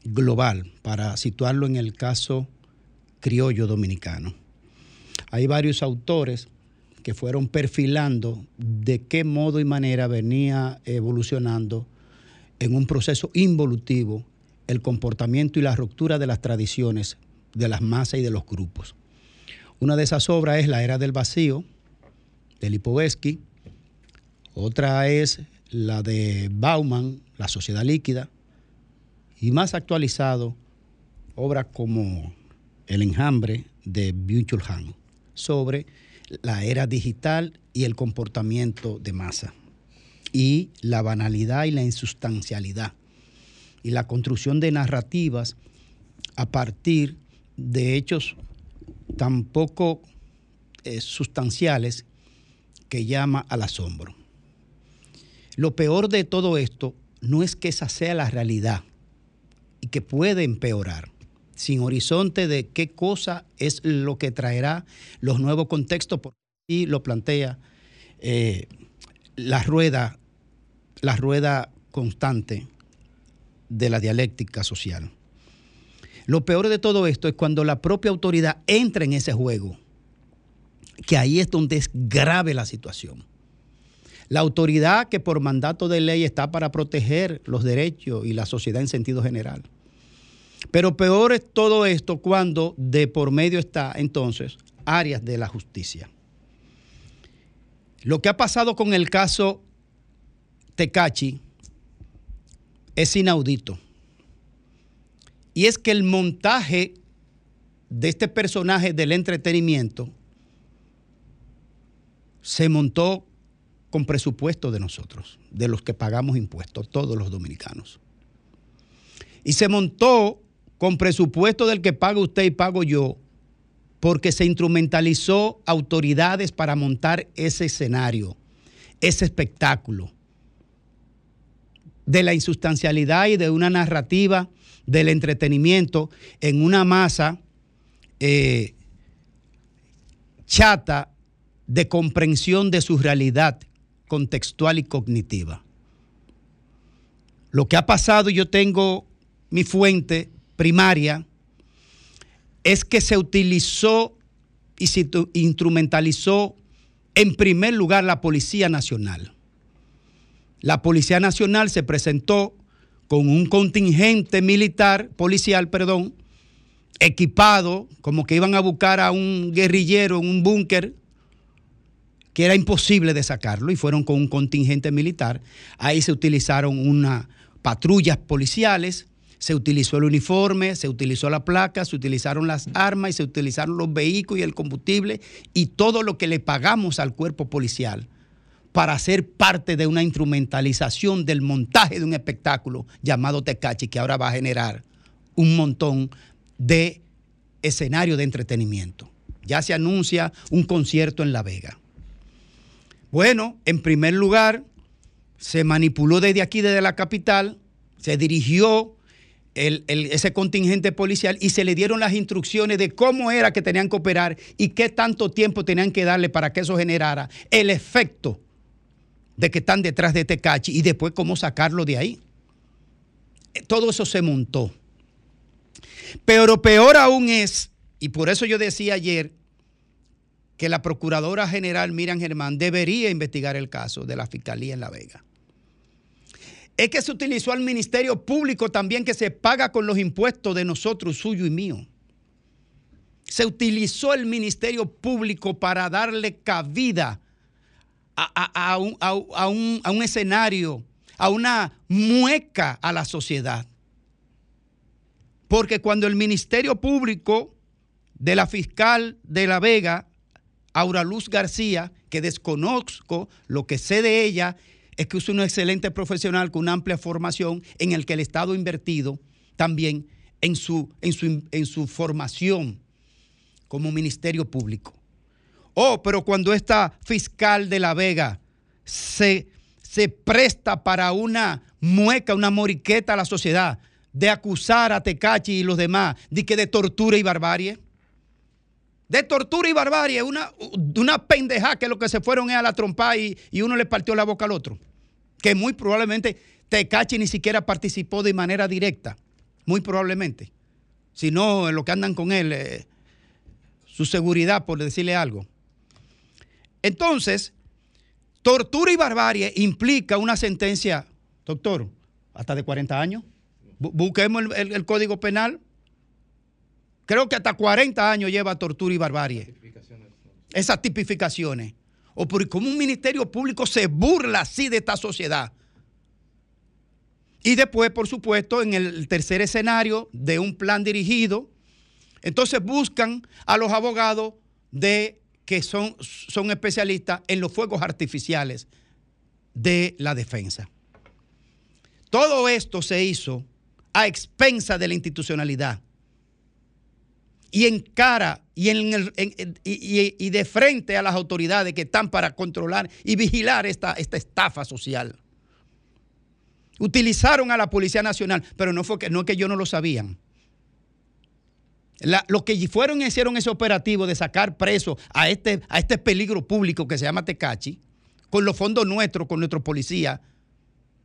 global para situarlo en el caso criollo dominicano. Hay varios autores que fueron perfilando de qué modo y manera venía evolucionando en un proceso involutivo el comportamiento y la ruptura de las tradiciones de las masas y de los grupos. Una de esas obras es La Era del Vacío, de Lipovetsky. Otra es la de Bauman, La Sociedad Líquida. Y más actualizado, obras como El Enjambre, de Byung-Chul Han, sobre la era digital y el comportamiento de masa. Y la banalidad y la insustancialidad. Y la construcción de narrativas a partir de hechos tan poco eh, sustanciales que llama al asombro. Lo peor de todo esto no es que esa sea la realidad y que puede empeorar, sin horizonte de qué cosa es lo que traerá los nuevos contextos, así lo plantea eh, la rueda, la rueda constante de la dialéctica social. Lo peor de todo esto es cuando la propia autoridad entra en ese juego, que ahí es donde es grave la situación. La autoridad que por mandato de ley está para proteger los derechos y la sociedad en sentido general. Pero peor es todo esto cuando de por medio está entonces áreas de la justicia. Lo que ha pasado con el caso Tecachi es inaudito. Y es que el montaje de este personaje del entretenimiento se montó con presupuesto de nosotros, de los que pagamos impuestos, todos los dominicanos. Y se montó con presupuesto del que paga usted y pago yo, porque se instrumentalizó autoridades para montar ese escenario, ese espectáculo, de la insustancialidad y de una narrativa del entretenimiento en una masa eh, chata de comprensión de su realidad contextual y cognitiva. Lo que ha pasado, y yo tengo mi fuente primaria, es que se utilizó y se instrumentalizó en primer lugar la Policía Nacional. La Policía Nacional se presentó con un contingente militar, policial, perdón, equipado, como que iban a buscar a un guerrillero en un búnker, que era imposible de sacarlo, y fueron con un contingente militar. Ahí se utilizaron unas patrullas policiales, se utilizó el uniforme, se utilizó la placa, se utilizaron las armas y se utilizaron los vehículos y el combustible y todo lo que le pagamos al cuerpo policial para ser parte de una instrumentalización del montaje de un espectáculo llamado Tecachi, que ahora va a generar un montón de escenario de entretenimiento. Ya se anuncia un concierto en La Vega. Bueno, en primer lugar, se manipuló desde aquí, desde la capital, se dirigió el- ese contingente policial y se le dieron las instrucciones de cómo era que tenían que operar y qué tanto tiempo tenían que darle para que eso generara el efecto de que están detrás de Tecachi y después cómo sacarlo de ahí. Eh, Todo eso se montó. Pero peor aún es, y por eso yo decía ayer, que la Procuradora General Miriam Germán debería investigar el caso de la Fiscalía en La Vega. Es que se utilizó al Ministerio Público también que se paga con los impuestos de nosotros, suyo y mío. Se utilizó el Ministerio Público para darle cabida a, a- a un, a un- un escenario, a una mueca a la sociedad. Porque cuando el Ministerio Público de la fiscal de La Vega, Aura Luz García, que desconozco, lo que sé de ella es que es una excelente profesional con una amplia formación en el que el Estado ha invertido también en su, en su, en su formación como Ministerio Público. Oh, pero cuando esta fiscal de La Vega se, se presta para una mueca, una moriqueta a la sociedad, de acusar a Tecachi y los demás de que de tortura y barbarie. De tortura y barbarie, una, una pendejada que lo que se fueron es a la trompa y, y uno le partió la boca al otro. Que muy probablemente Tecachi ni siquiera participó de manera directa. Muy probablemente. Si no, lo que andan con él, eh, su seguridad, por decirle algo. Entonces, tortura y barbarie implica una sentencia, doctor, hasta de 40 años. Bu- Busquemos el- el código penal. Creo que hasta 40 años lleva tortura y barbarie. Esas tipificaciones. O por cómo un ministerio público se burla así de esta sociedad. Y después, por supuesto, en el tercer escenario de un plan dirigido, entonces buscan a los abogados de que son, son especialistas en los fuegos artificiales de la defensa. Todo esto se hizo a expensa de la institucionalidad y en cara y, en el- y- de frente a las autoridades que están para controlar y vigilar esta, esta estafa social. Utilizaron a la Policía Nacional, pero no fue que, no es que ellos no lo sabían. Los que fueron y hicieron ese operativo de sacar preso a este, a este peligro público que se llama Tecachi, con los fondos nuestros, con nuestros policías,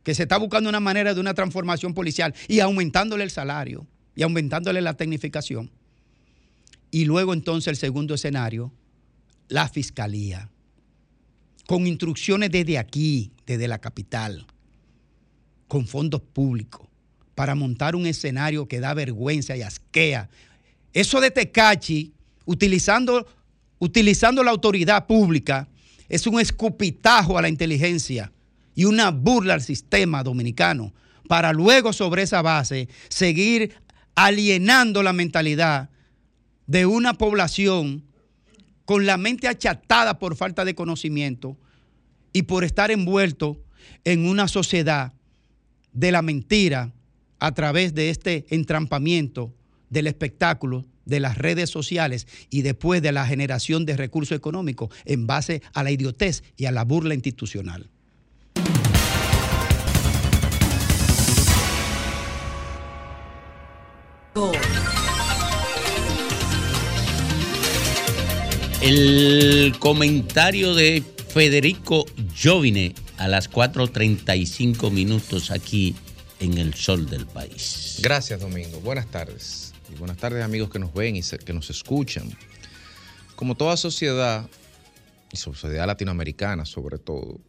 que se está buscando una manera de una transformación policial y aumentándole el salario y aumentándole la tecnificación. Y luego entonces el segundo escenario, la fiscalía, con instrucciones desde aquí, desde la capital, con fondos públicos, para montar un escenario que da vergüenza y asquea. Eso de Tecachi, utilizando, utilizando la autoridad pública, es un escupitajo a la inteligencia y una burla al sistema dominicano, para luego sobre esa base seguir alienando la mentalidad de una población con la mente achatada por falta de conocimiento y por estar envuelto en una sociedad de la mentira a través de este entrampamiento del espectáculo, de las redes sociales y después de la generación de recursos económicos en base a la idiotez y a la burla institucional. El comentario de Federico Jovine a las 4.35 minutos aquí en el sol del país. Gracias, Domingo. Buenas tardes. Y buenas tardes, amigos que nos ven y que nos escuchan. Como toda sociedad, y sociedad latinoamericana sobre todo,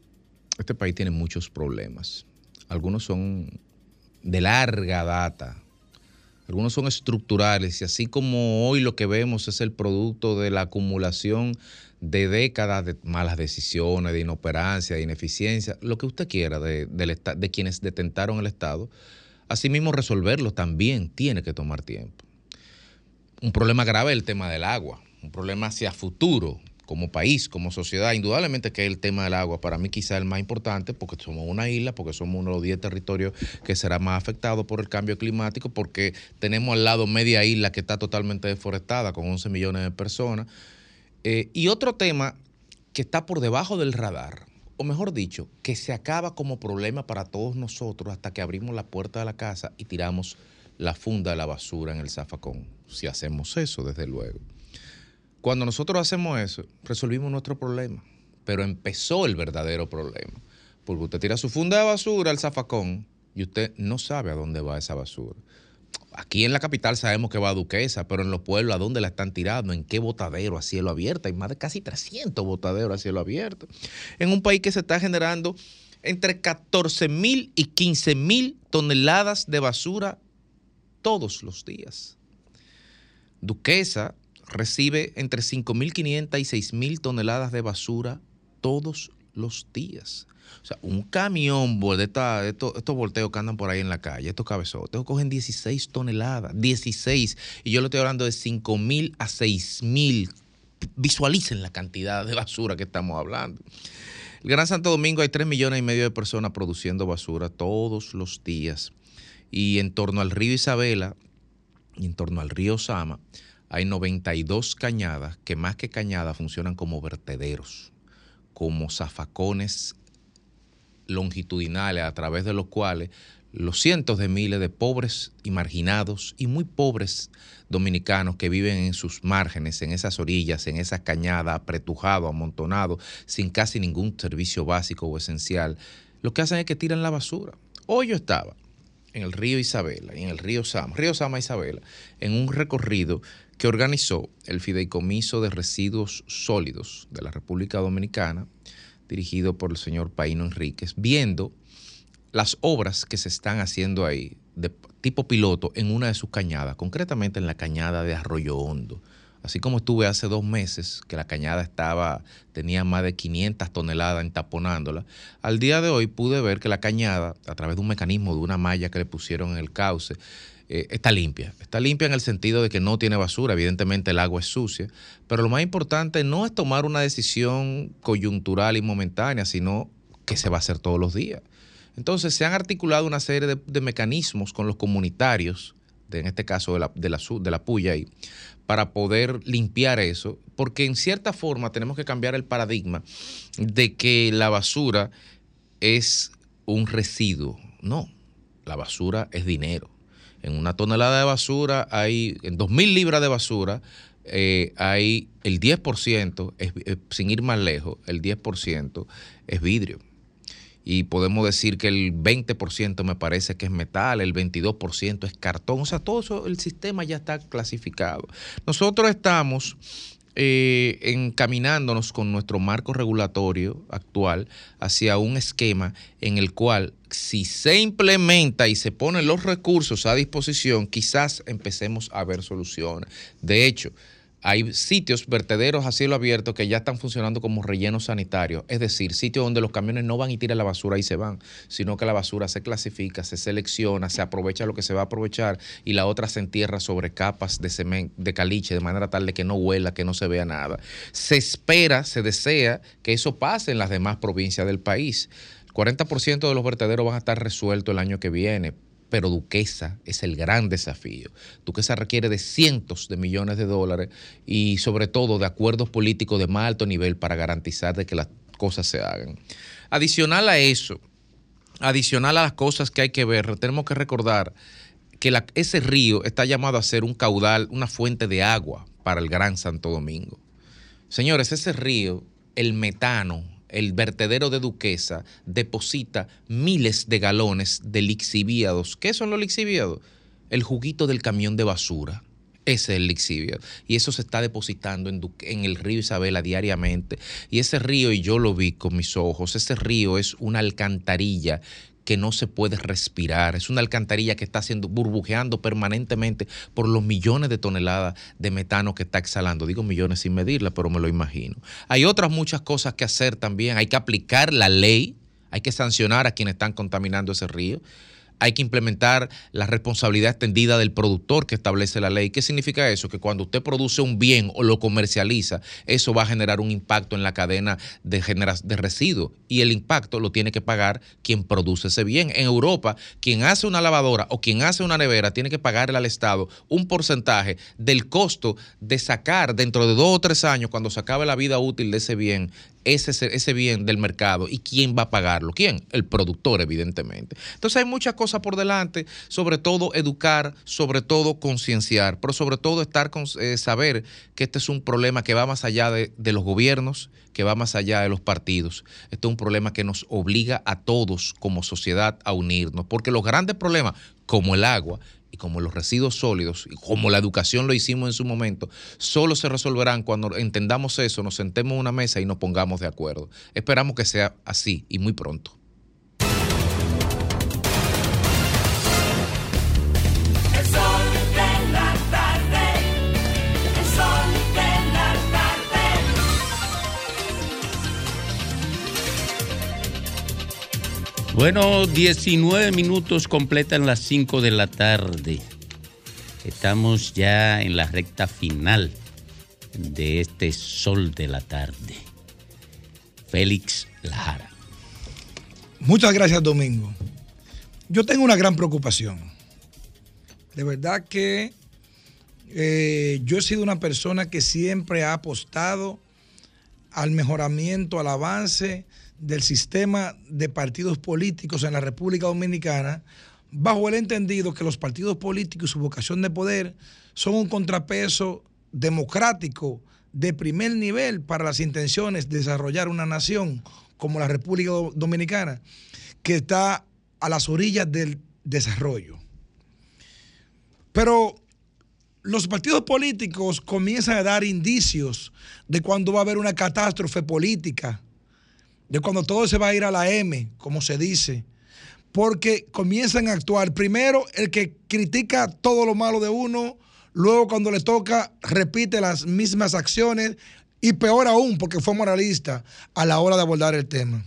este país tiene muchos problemas. Algunos son de larga data, algunos son estructurales y así como hoy lo que vemos es el producto de la acumulación de décadas de malas decisiones, de inoperancia, de ineficiencia, lo que usted quiera de, quienes detentaron el Estado, asimismo resolverlo también tiene que tomar tiempo. Un problema grave es el tema del agua, un problema hacia futuro como país, como sociedad, indudablemente que el tema del agua para mí quizá el más importante porque somos una isla, porque somos uno de los 10 territorios que será más afectado por el cambio climático, porque tenemos al lado media isla que está totalmente deforestada con 11 millones de personas. Eh, y otro tema que está por debajo del radar, o mejor dicho, que se acaba como problema para todos nosotros hasta que abrimos la puerta de la casa y tiramos la funda de la basura en el zafacón. Si hacemos eso, desde luego. Cuando nosotros hacemos eso, resolvimos nuestro problema. Pero empezó el verdadero problema. Porque usted tira su funda de basura al zafacón y usted no sabe a dónde va esa basura. Aquí en la capital sabemos que va a Duquesa, pero en los pueblos, ¿a dónde la están tirando? ¿En qué botadero a cielo abierto? Hay más de casi 300 botaderos a cielo abierto. En un país que se está generando entre 14 mil y 15 mil toneladas de basura todos los días. Duquesa recibe entre 5.500 y 6.000 toneladas de basura todos los días. O sea, un camión de, de estos, volteos que andan por ahí en la calle, estos cabezotes, cogen 16 toneladas, 16. Y yo le estoy hablando de 5.000 a 6.000. Visualicen la cantidad de basura que estamos hablando. El Gran Santo Domingo hay 3 millones y medio de personas produciendo basura todos los días. Y en torno al río Isabela y en torno al río Sama hay 92 cañadas que más que cañadas funcionan como vertederos, como zafacones longitudinales a través de los cuales los cientos de miles de pobres y marginados y muy pobres dominicanos que viven en sus márgenes, en esas orillas, en esas cañadas, apretujados, amontonados, sin casi ningún servicio básico o esencial, lo que hacen es que tiran la basura. Hoy yo estaba en el río Isabela en el río Sama, río Sama Isabela, en un recorrido que organizó el Fideicomiso de Residuos Sólidos de la República Dominicana, dirigido por el señor Paino Enríquez, viendo las obras que se están haciendo ahí de tipo piloto en una de sus cañadas, concretamente en la cañada de Arroyo Hondo. Así como estuve hace dos meses, que la cañada estaba, tenía más de 500 toneladas entaponándola, al día de hoy pude ver que la cañada, a través de un mecanismo, de una malla que le pusieron en el cauce, eh, está limpia. Está limpia en el sentido de que no tiene basura, evidentemente el agua es sucia, pero lo más importante no es tomar una decisión coyuntural y momentánea, sino que se va a hacer todos los días. Entonces se han articulado una serie de, mecanismos con los comunitarios, de, en este caso de la, de la, de la puya ahí, para poder limpiar eso, porque en cierta forma tenemos que cambiar el paradigma de que la basura es un residuo. No, la basura es dinero. En una tonelada de basura hay, en 2.000 libras de basura, eh, hay el 10%, es- eh, sin ir más lejos, el 10% es vidrio y podemos decir que el 20% me parece que es metal, el 22% es cartón, o sea, todo eso, el sistema ya está clasificado. Nosotros estamos eh, encaminándonos con nuestro marco regulatorio actual hacia un esquema en el cual si se implementa y se ponen los recursos a disposición, quizás empecemos a ver soluciones. De hecho, hay sitios, vertederos a cielo abierto que ya están funcionando como rellenos sanitarios, es decir, sitios donde los camiones no van y tiran la basura y se van, sino que la basura se clasifica, se selecciona, se aprovecha lo que se va a aprovechar y la otra se entierra sobre capas de cemento, de caliche, de manera tal de que no huela, que no se vea nada. Se espera, se desea que eso pase en las demás provincias del país. El 40% de los vertederos van a estar resueltos el año que viene, pero Duquesa es el gran desafío. Duquesa requiere de cientos de millones de dólares y sobre todo de acuerdos políticos de más alto nivel para garantizar de que las cosas se hagan. Adicional a eso, adicional a las cosas que hay que ver, tenemos que recordar que ese río está llamado a ser un caudal, una fuente de agua para el Gran Santo Domingo. Señores, ese río, el metano, el vertedero de Duquesa, deposita miles de galones de lixiviados. ¿Qué son los lixiviados? El juguito del camión de basura. Ese es el lixiviado. Y eso se está depositando en, Duque- en el río Isabela diariamente. Y ese río, y yo lo vi con mis ojos, ese río es una alcantarilla que no se puede respirar. Es una alcantarilla que está siendo burbujeando permanentemente por los millones de toneladas de metano que está exhalando. Digo millones sin medirla, pero me lo imagino. Hay otras muchas cosas que hacer también. Hay que aplicar la ley, hay que sancionar a quienes están contaminando ese río. Hay que implementar la responsabilidad extendida del productor que establece la ley. ¿Qué significa eso? Que cuando usted produce un bien o lo comercializa, eso va a generar un impacto en la cadena de, de residuos y el impacto lo tiene que pagar quien produce ese bien. En Europa, quien hace una lavadora o quien hace una nevera tiene que pagarle al Estado un porcentaje del costo de sacar dentro de dos o tres años, cuando se acabe la vida útil de ese bien, ese, ese bien del mercado. ¿Y quién va a pagarlo? ¿Quién? El productor, evidentemente. Entonces hay muchas cosas por delante, sobre todo educar, sobre todo concienciar, pero sobre todo estar con, eh, saber que este es un problema que va más allá de, de los gobiernos, que va más allá de los partidos. Este es un problema que nos obliga a todos como sociedad a unirnos, porque los grandes problemas, como el agua, y como los residuos sólidos, y como la educación lo hicimos en su momento, solo se resolverán cuando entendamos eso, nos sentemos en una mesa y nos pongamos de acuerdo. Esperamos que sea así y muy pronto. Bueno, 19 minutos completan las 5 de la tarde. Estamos ya en la recta final de este sol de la tarde. Félix Lara. Muchas gracias, Domingo. Yo tengo una gran preocupación. De verdad que eh, yo he sido una persona que siempre ha apostado al mejoramiento, al avance del sistema de partidos políticos en la República Dominicana, bajo el entendido que los partidos políticos y su vocación de poder son un contrapeso democrático de primer nivel para las intenciones de desarrollar una nación como la República Do- Dominicana, que está a las orillas del desarrollo. Pero los partidos políticos comienzan a dar indicios de cuando va a haber una catástrofe política, de cuando todo se va a ir a la M, como se dice, porque comienzan a actuar. Primero, el que critica todo lo malo de uno, luego cuando le toca repite las mismas acciones y peor aún, porque fue moralista a la hora de abordar el tema.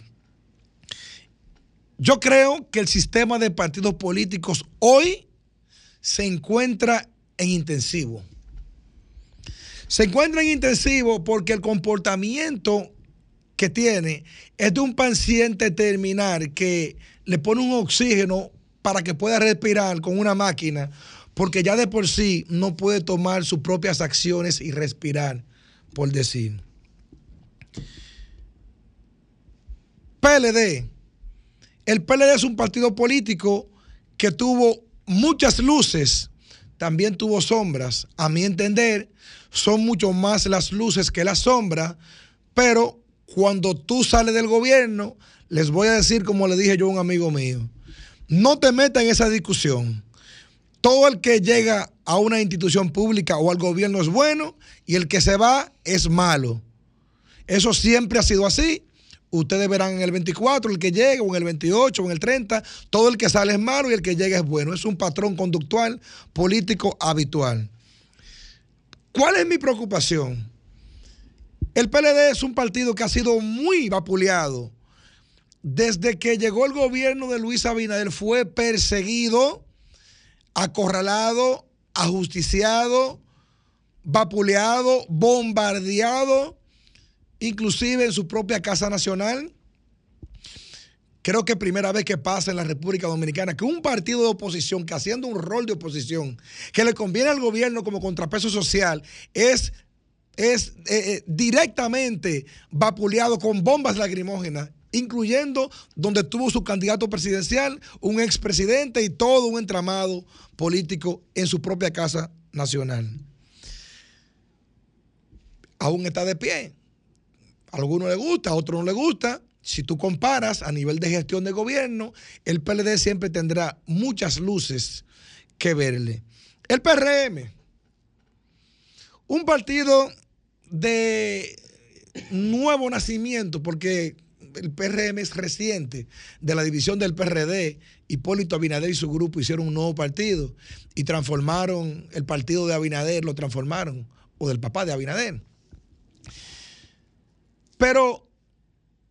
Yo creo que el sistema de partidos políticos hoy se encuentra en intensivo. Se encuentra en intensivo porque el comportamiento que tiene es de un paciente terminal que le pone un oxígeno para que pueda respirar con una máquina, porque ya de por sí no puede tomar sus propias acciones y respirar, por decir. PLD. El PLD es un partido político que tuvo muchas luces, también tuvo sombras. A mi entender, son mucho más las luces que las sombras, pero cuando tú sales del gobierno, les voy a decir como le dije yo a un amigo mío, no te metas en esa discusión. Todo el que llega a una institución pública o al gobierno es bueno y el que se va es malo. Eso siempre ha sido así. Ustedes verán en el 24 el que llega, o en el 28, o en el 30, todo el que sale es malo y el que llega es bueno. Es un patrón conductual político habitual. ¿Cuál es mi preocupación? El PLD es un partido que ha sido muy vapuleado. Desde que llegó el gobierno de Luis Abinader fue perseguido, acorralado, ajusticiado, vapuleado, bombardeado, inclusive en su propia Casa Nacional. Creo que primera vez que pasa en la República Dominicana que un partido de oposición que haciendo un rol de oposición que le conviene al gobierno como contrapeso social es, es eh, eh, directamente vapuleado con bombas lacrimógenas, incluyendo donde tuvo su candidato presidencial, un expresidente y todo un entramado político en su propia Casa Nacional. Aún está de pie. A algunos le gusta, a otros no le gusta. Si tú comparas a nivel de gestión de gobierno, el PLD siempre tendrá muchas luces que verle. El PRM, un partido de nuevo nacimiento, porque el PRM es reciente, de la división del PRD, Hipólito Abinader y su grupo hicieron un nuevo partido y transformaron el partido de Abinader, lo transformaron, o del papá de Abinader. Pero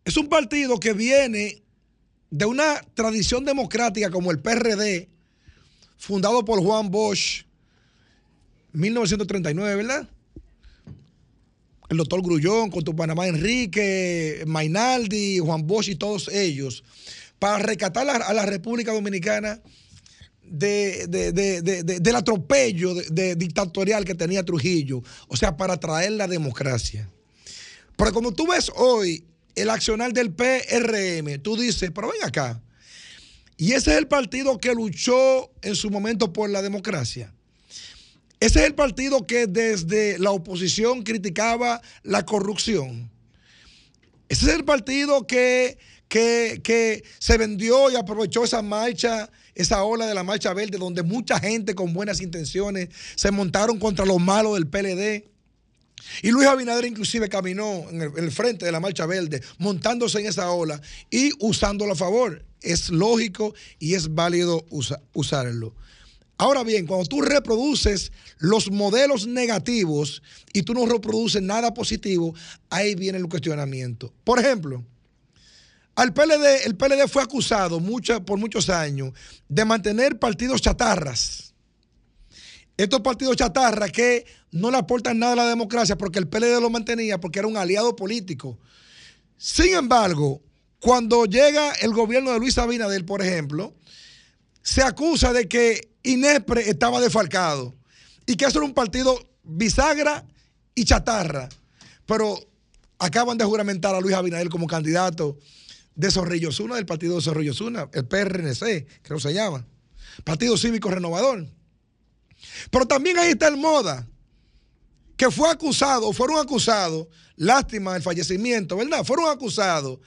es un partido que viene de una tradición democrática como el PRD, fundado por Juan Bosch, 1939, ¿verdad? El doctor Grullón, con tu Panamá Enrique, Mainaldi, Juan Bosch y todos ellos, para rescatar a la República Dominicana de- de- de- de- de- del atropello dictatorial que tenía Trujillo, o sea, para traer la democracia. Pero cuando tú ves hoy el accionar del PRM, tú dices, pero ven acá. Y ese es el partido que luchó en su momento por la democracia. Ese es el partido que desde la oposición criticaba la corrupción. Ese es el partido que, que, que se vendió y aprovechó esa marcha esa ola de la marcha verde donde mucha gente con buenas intenciones se montaron contra los malos del PLD. Y Luis Abinader inclusive caminó en el, en el frente de la marcha verde, montándose en esa ola y usándolo a favor. Es lógico y es válido usa- usarlo. Ahora bien, cuando tú reproduces los modelos negativos y tú no reproduces nada positivo, ahí viene el cuestionamiento. Por ejemplo, al PLD, el PLD fue acusado por muchos años de mantener partidos chatarras. Estos partidos chatarras que no le aportan nada a la democracia porque el PLD lo mantenía porque era un aliado político. Sin embargo, cuando llega el gobierno de Luis Abinader, por ejemplo, se acusa de que Inepre estaba defalcado y que eso era un partido bisagra y chatarra. Pero acaban de juramentar a Luis Abinader como candidato de Zorrillo Osuna, del partido de Zorrillo Osuna, el PRNC, creo que se llama, Partido Cívico Renovador. Pero también ahí está el Moda, que fue acusado, fueron acusados, lástima el fallecimiento, ¿verdad? Fueron acusados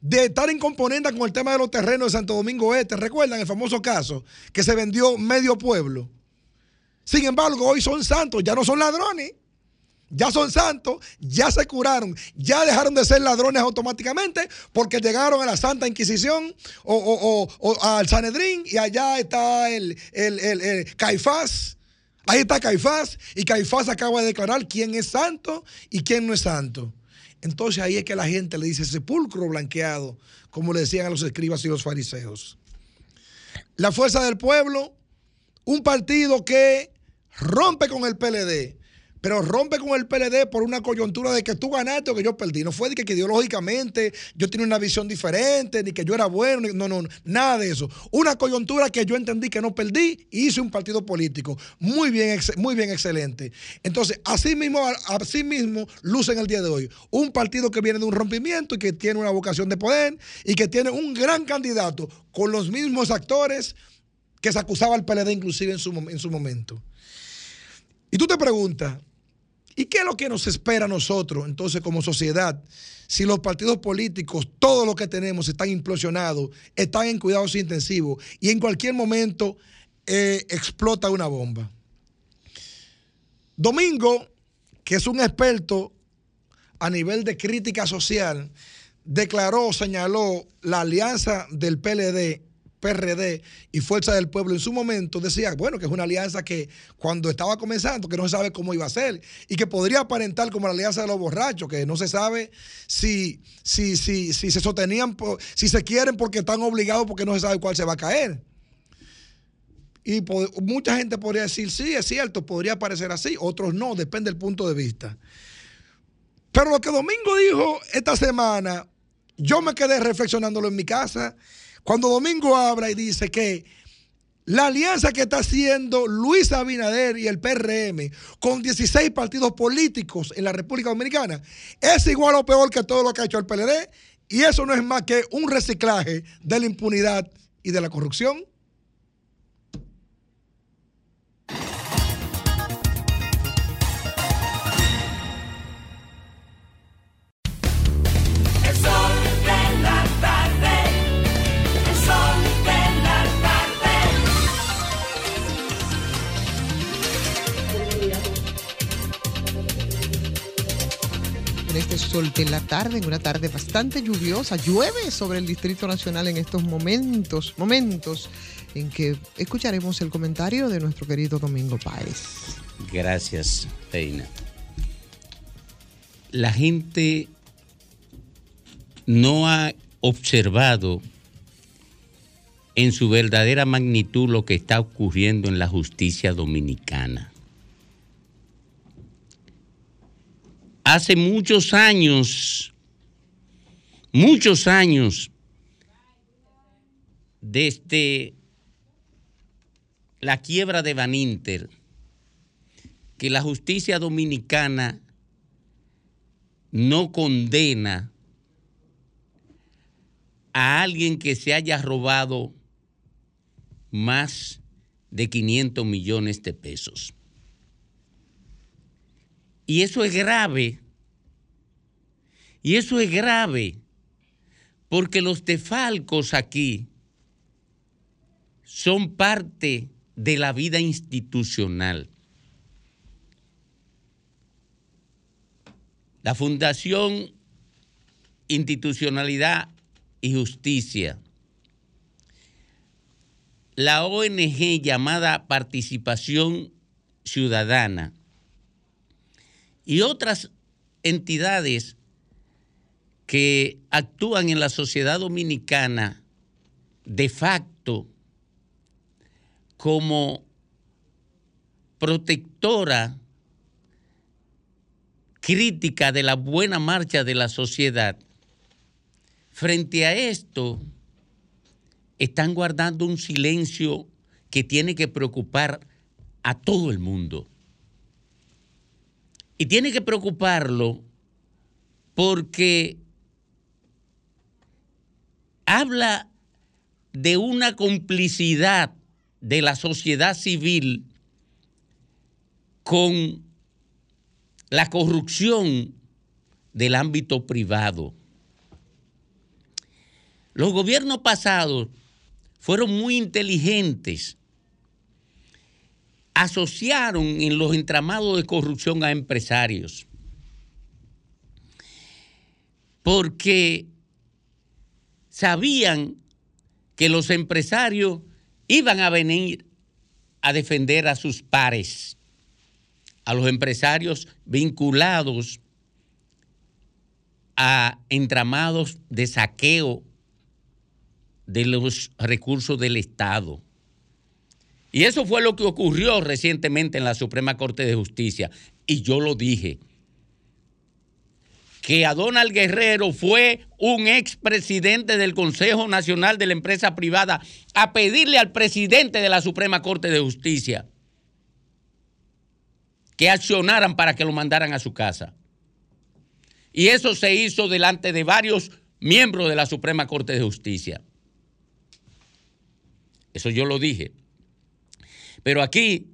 de estar en componenda con el tema de los terrenos de Santo Domingo Este. ¿Recuerdan el famoso caso que se vendió medio pueblo? Sin embargo, hoy son santos, ya no son ladrones. Ya son santos, ya se curaron, ya dejaron de ser ladrones automáticamente porque llegaron a la Santa Inquisición o, o- o- al Sanedrín y allá está el, el- el- el Caifás. Ahí está Caifás y Caifás acaba de declarar quién es santo y quién no es santo. Entonces ahí es que la gente le dice sepulcro blanqueado, como le decían a los escribas y los fariseos. La fuerza del pueblo, un partido que rompe con el PLD, pero rompe con el PLD por una coyuntura de que tú ganaste o que yo perdí. No fue de que, ideológicamente yo tenía una visión diferente, ni que yo era bueno, no, no, nada de eso. Una coyuntura que yo entendí que no perdí y hice un partido político. Muy bien, muy bien, excelente. Entonces, así mismo, así mismo luce en el día de hoy. Un partido que viene de un rompimiento y que tiene una vocación de poder y que tiene un gran candidato con los mismos actores que se acusaba al PLD inclusive en su, en su momento. Y tú te preguntas, ¿y qué es lo que nos espera a nosotros entonces como sociedad? Si los partidos políticos, todo lo que tenemos están implosionados, están en cuidados intensivos y en cualquier momento eh, explota una bomba. Domingo, que es un experto a nivel de crítica social, declaró, señaló la alianza del PLD, PRD y Fuerza del Pueblo en su momento, decía, bueno, que es una alianza que cuando estaba comenzando, que no se sabe cómo iba a ser, y que podría aparentar como la alianza de los borrachos, que no se sabe si, si, si, si se sostenían, si se quieren porque están obligados, porque no se sabe cuál se va a caer. Y mucha gente podría decir, sí, es cierto, podría parecer así, otros no, depende del punto de vista. Pero lo que Domingo dijo esta semana, yo me quedé reflexionándolo en mi casa. Cuando Domingo habla y dice que la alianza que está haciendo Luis Abinader y el PRM con 16 partidos políticos en la República Dominicana es igual o peor que todo lo que ha hecho el PLD. Y eso no es más que un reciclaje de la impunidad y de la corrupción. Sol de la tarde, en una tarde bastante lluviosa. Llueve sobre el Distrito Nacional en estos momentos, momentos en que escucharemos el comentario de nuestro querido Domingo Páez. Gracias, Reina. La gente no ha observado en su verdadera magnitud lo que está ocurriendo en la justicia dominicana. Hace muchos años, muchos años, desde la quiebra de Baninter, que la justicia dominicana no condena a alguien que se haya robado más de 500 millones de pesos. Y eso es grave. Y eso es grave porque los defalcos aquí son parte de la vida institucional. La Fundación Institucionalidad y Justicia, la ONG llamada Participación Ciudadana y otras entidades que actúan en la sociedad dominicana de facto como protectora crítica de la buena marcha de la sociedad, frente a esto están guardando un silencio que tiene que preocupar a todo el mundo. Y tiene que preocuparlo porque habla de una complicidad de la sociedad civil con la corrupción del ámbito privado. Los gobiernos pasados fueron muy inteligentes. Asociaron en los entramados de corrupción a empresarios. Porque sabían que los empresarios iban a venir a defender a sus pares, a los empresarios vinculados a entramados de saqueo de los recursos del Estado. Y eso fue lo que ocurrió recientemente en la Suprema Corte de Justicia. Y yo lo dije, que a Donald Guerrero fue un expresidente del Consejo Nacional de la Empresa Privada a pedirle al presidente de la Suprema Corte de Justicia que accionaran para que lo mandaran a su casa. Y eso se hizo delante de varios miembros de la Suprema Corte de Justicia. Eso yo lo dije. Pero aquí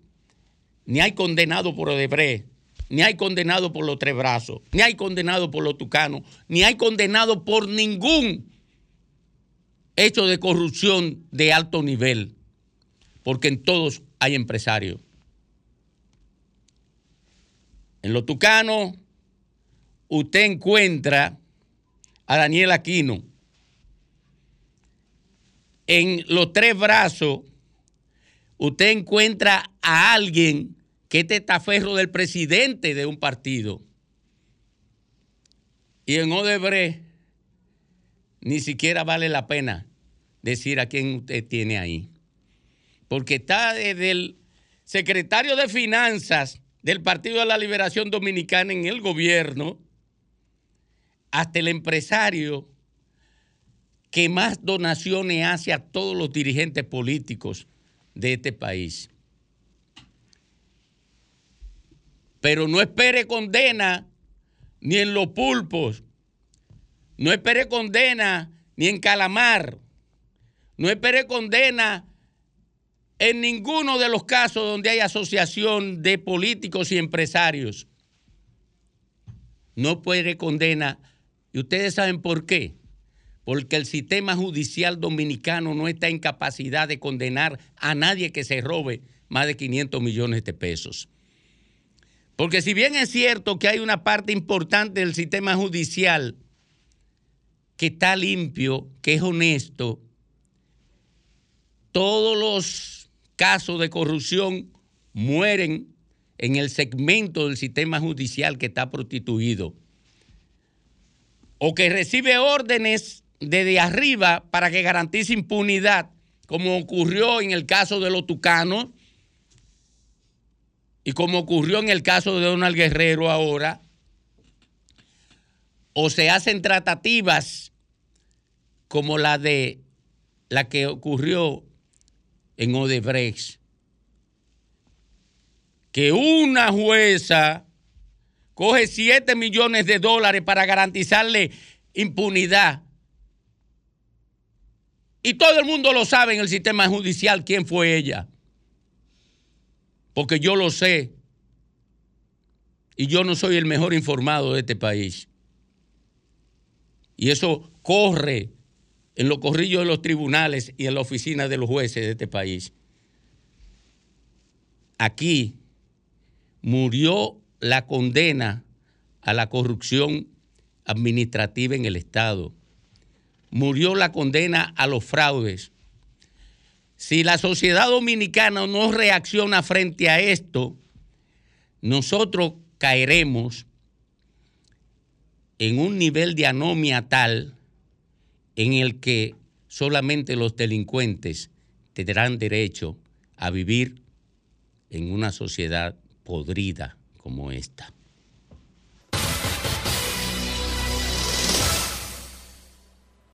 ni hay condenado por Odebrecht, ni hay condenado por los tres brazos, ni hay condenado por los tucanos, ni hay condenado por ningún hecho de corrupción de alto nivel, porque en todos hay empresarios. En los tucanos, usted encuentra a Daniel Aquino. En los tres brazos, usted encuentra a alguien que es testaferro del presidente de un partido. Y en Odebrecht ni siquiera vale la pena decir a quién usted tiene ahí. Porque está desde el secretario de Finanzas del Partido de la Liberación Dominicana en el gobierno hasta el empresario que más donaciones hace a todos los dirigentes políticos de este país. Pero no espere condena ni en los pulpos, no espere condena ni en calamar, no espere condena en ninguno de los casos donde hay asociación de políticos y empresarios. No puede condena. ¿Y ustedes saben por qué? Porque el sistema judicial dominicano no está en capacidad de condenar a nadie que se robe más de 500 millones de pesos. Porque si bien es cierto que hay una parte importante del sistema judicial que está limpio, que es honesto, todos los casos de corrupción mueren en el segmento del sistema judicial que está prostituido o que recibe órdenes desde arriba para que garantice impunidad, como ocurrió en el caso de los tucanos y como ocurrió en el caso de Donald Guerrero ahora, o se hacen tratativas como la de la que ocurrió en Odebrecht, que una jueza coge 7 millones de dólares para garantizarle impunidad. Y todo el mundo lo sabe en el sistema judicial quién fue ella. Porque yo lo sé. Y yo no soy el mejor informado de este país. Y eso corre en los corrillos de los tribunales y en la oficina de los jueces de este país. Aquí murió la condena a la corrupción administrativa en el Estado. Murió la condena a los fraudes. Si la sociedad dominicana no reacciona frente a esto, nosotros caeremos en un nivel de anomia tal en el que solamente los delincuentes tendrán derecho a vivir en una sociedad podrida como esta.